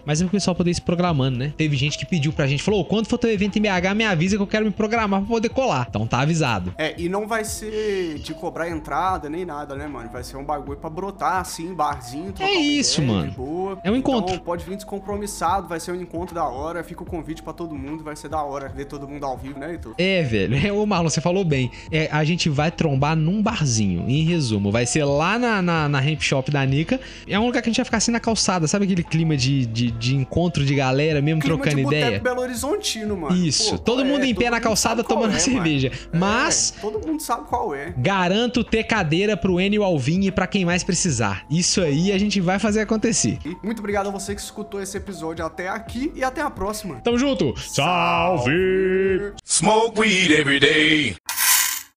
mas é pro pessoal poder ir se programando, né? Teve gente que pediu pra gente, falou, "Ô, quando for teu evento em BH, me avisa que eu quero me programar pra poder colar. Então tá avisado. É, e não vai ser de cobrar entrada nem nada, né, mano? Vai ser um bagulho pra brotar, assim, barzinho, trocar É isso, ideia, mano. boa. É um encontro. Então, pode vir descompromissado, vai ser um encontro da hora. Fica o convite pra todo mundo, vai ser da hora ver todo mundo ao vivo, né, Heitor? É, velho. <laughs> Ô, Marlon, você falou bem. É, a gente vai trombar num barzinho, em resumo. Vai ser lá na, na, na Hemp Shop da Nica. É um lugar que a gente vai ficar assim na calçada. Sabe aquele clima de, de, de encontro de galera, mesmo Clima trocando de ideia? Belo Horizontino, mano. Isso. Pô, Todo mundo é? em pé na calçada tomando é, cerveja. mano. Mas- É, todo mundo sabe qual é. Garanto ter cadeira pro Enio Alvin e pra quem mais precisar. Isso aí a gente vai fazer acontecer. E muito obrigado a você que escutou esse episódio até aqui e até a próxima. Tamo junto! Salve! Smoke weed every day.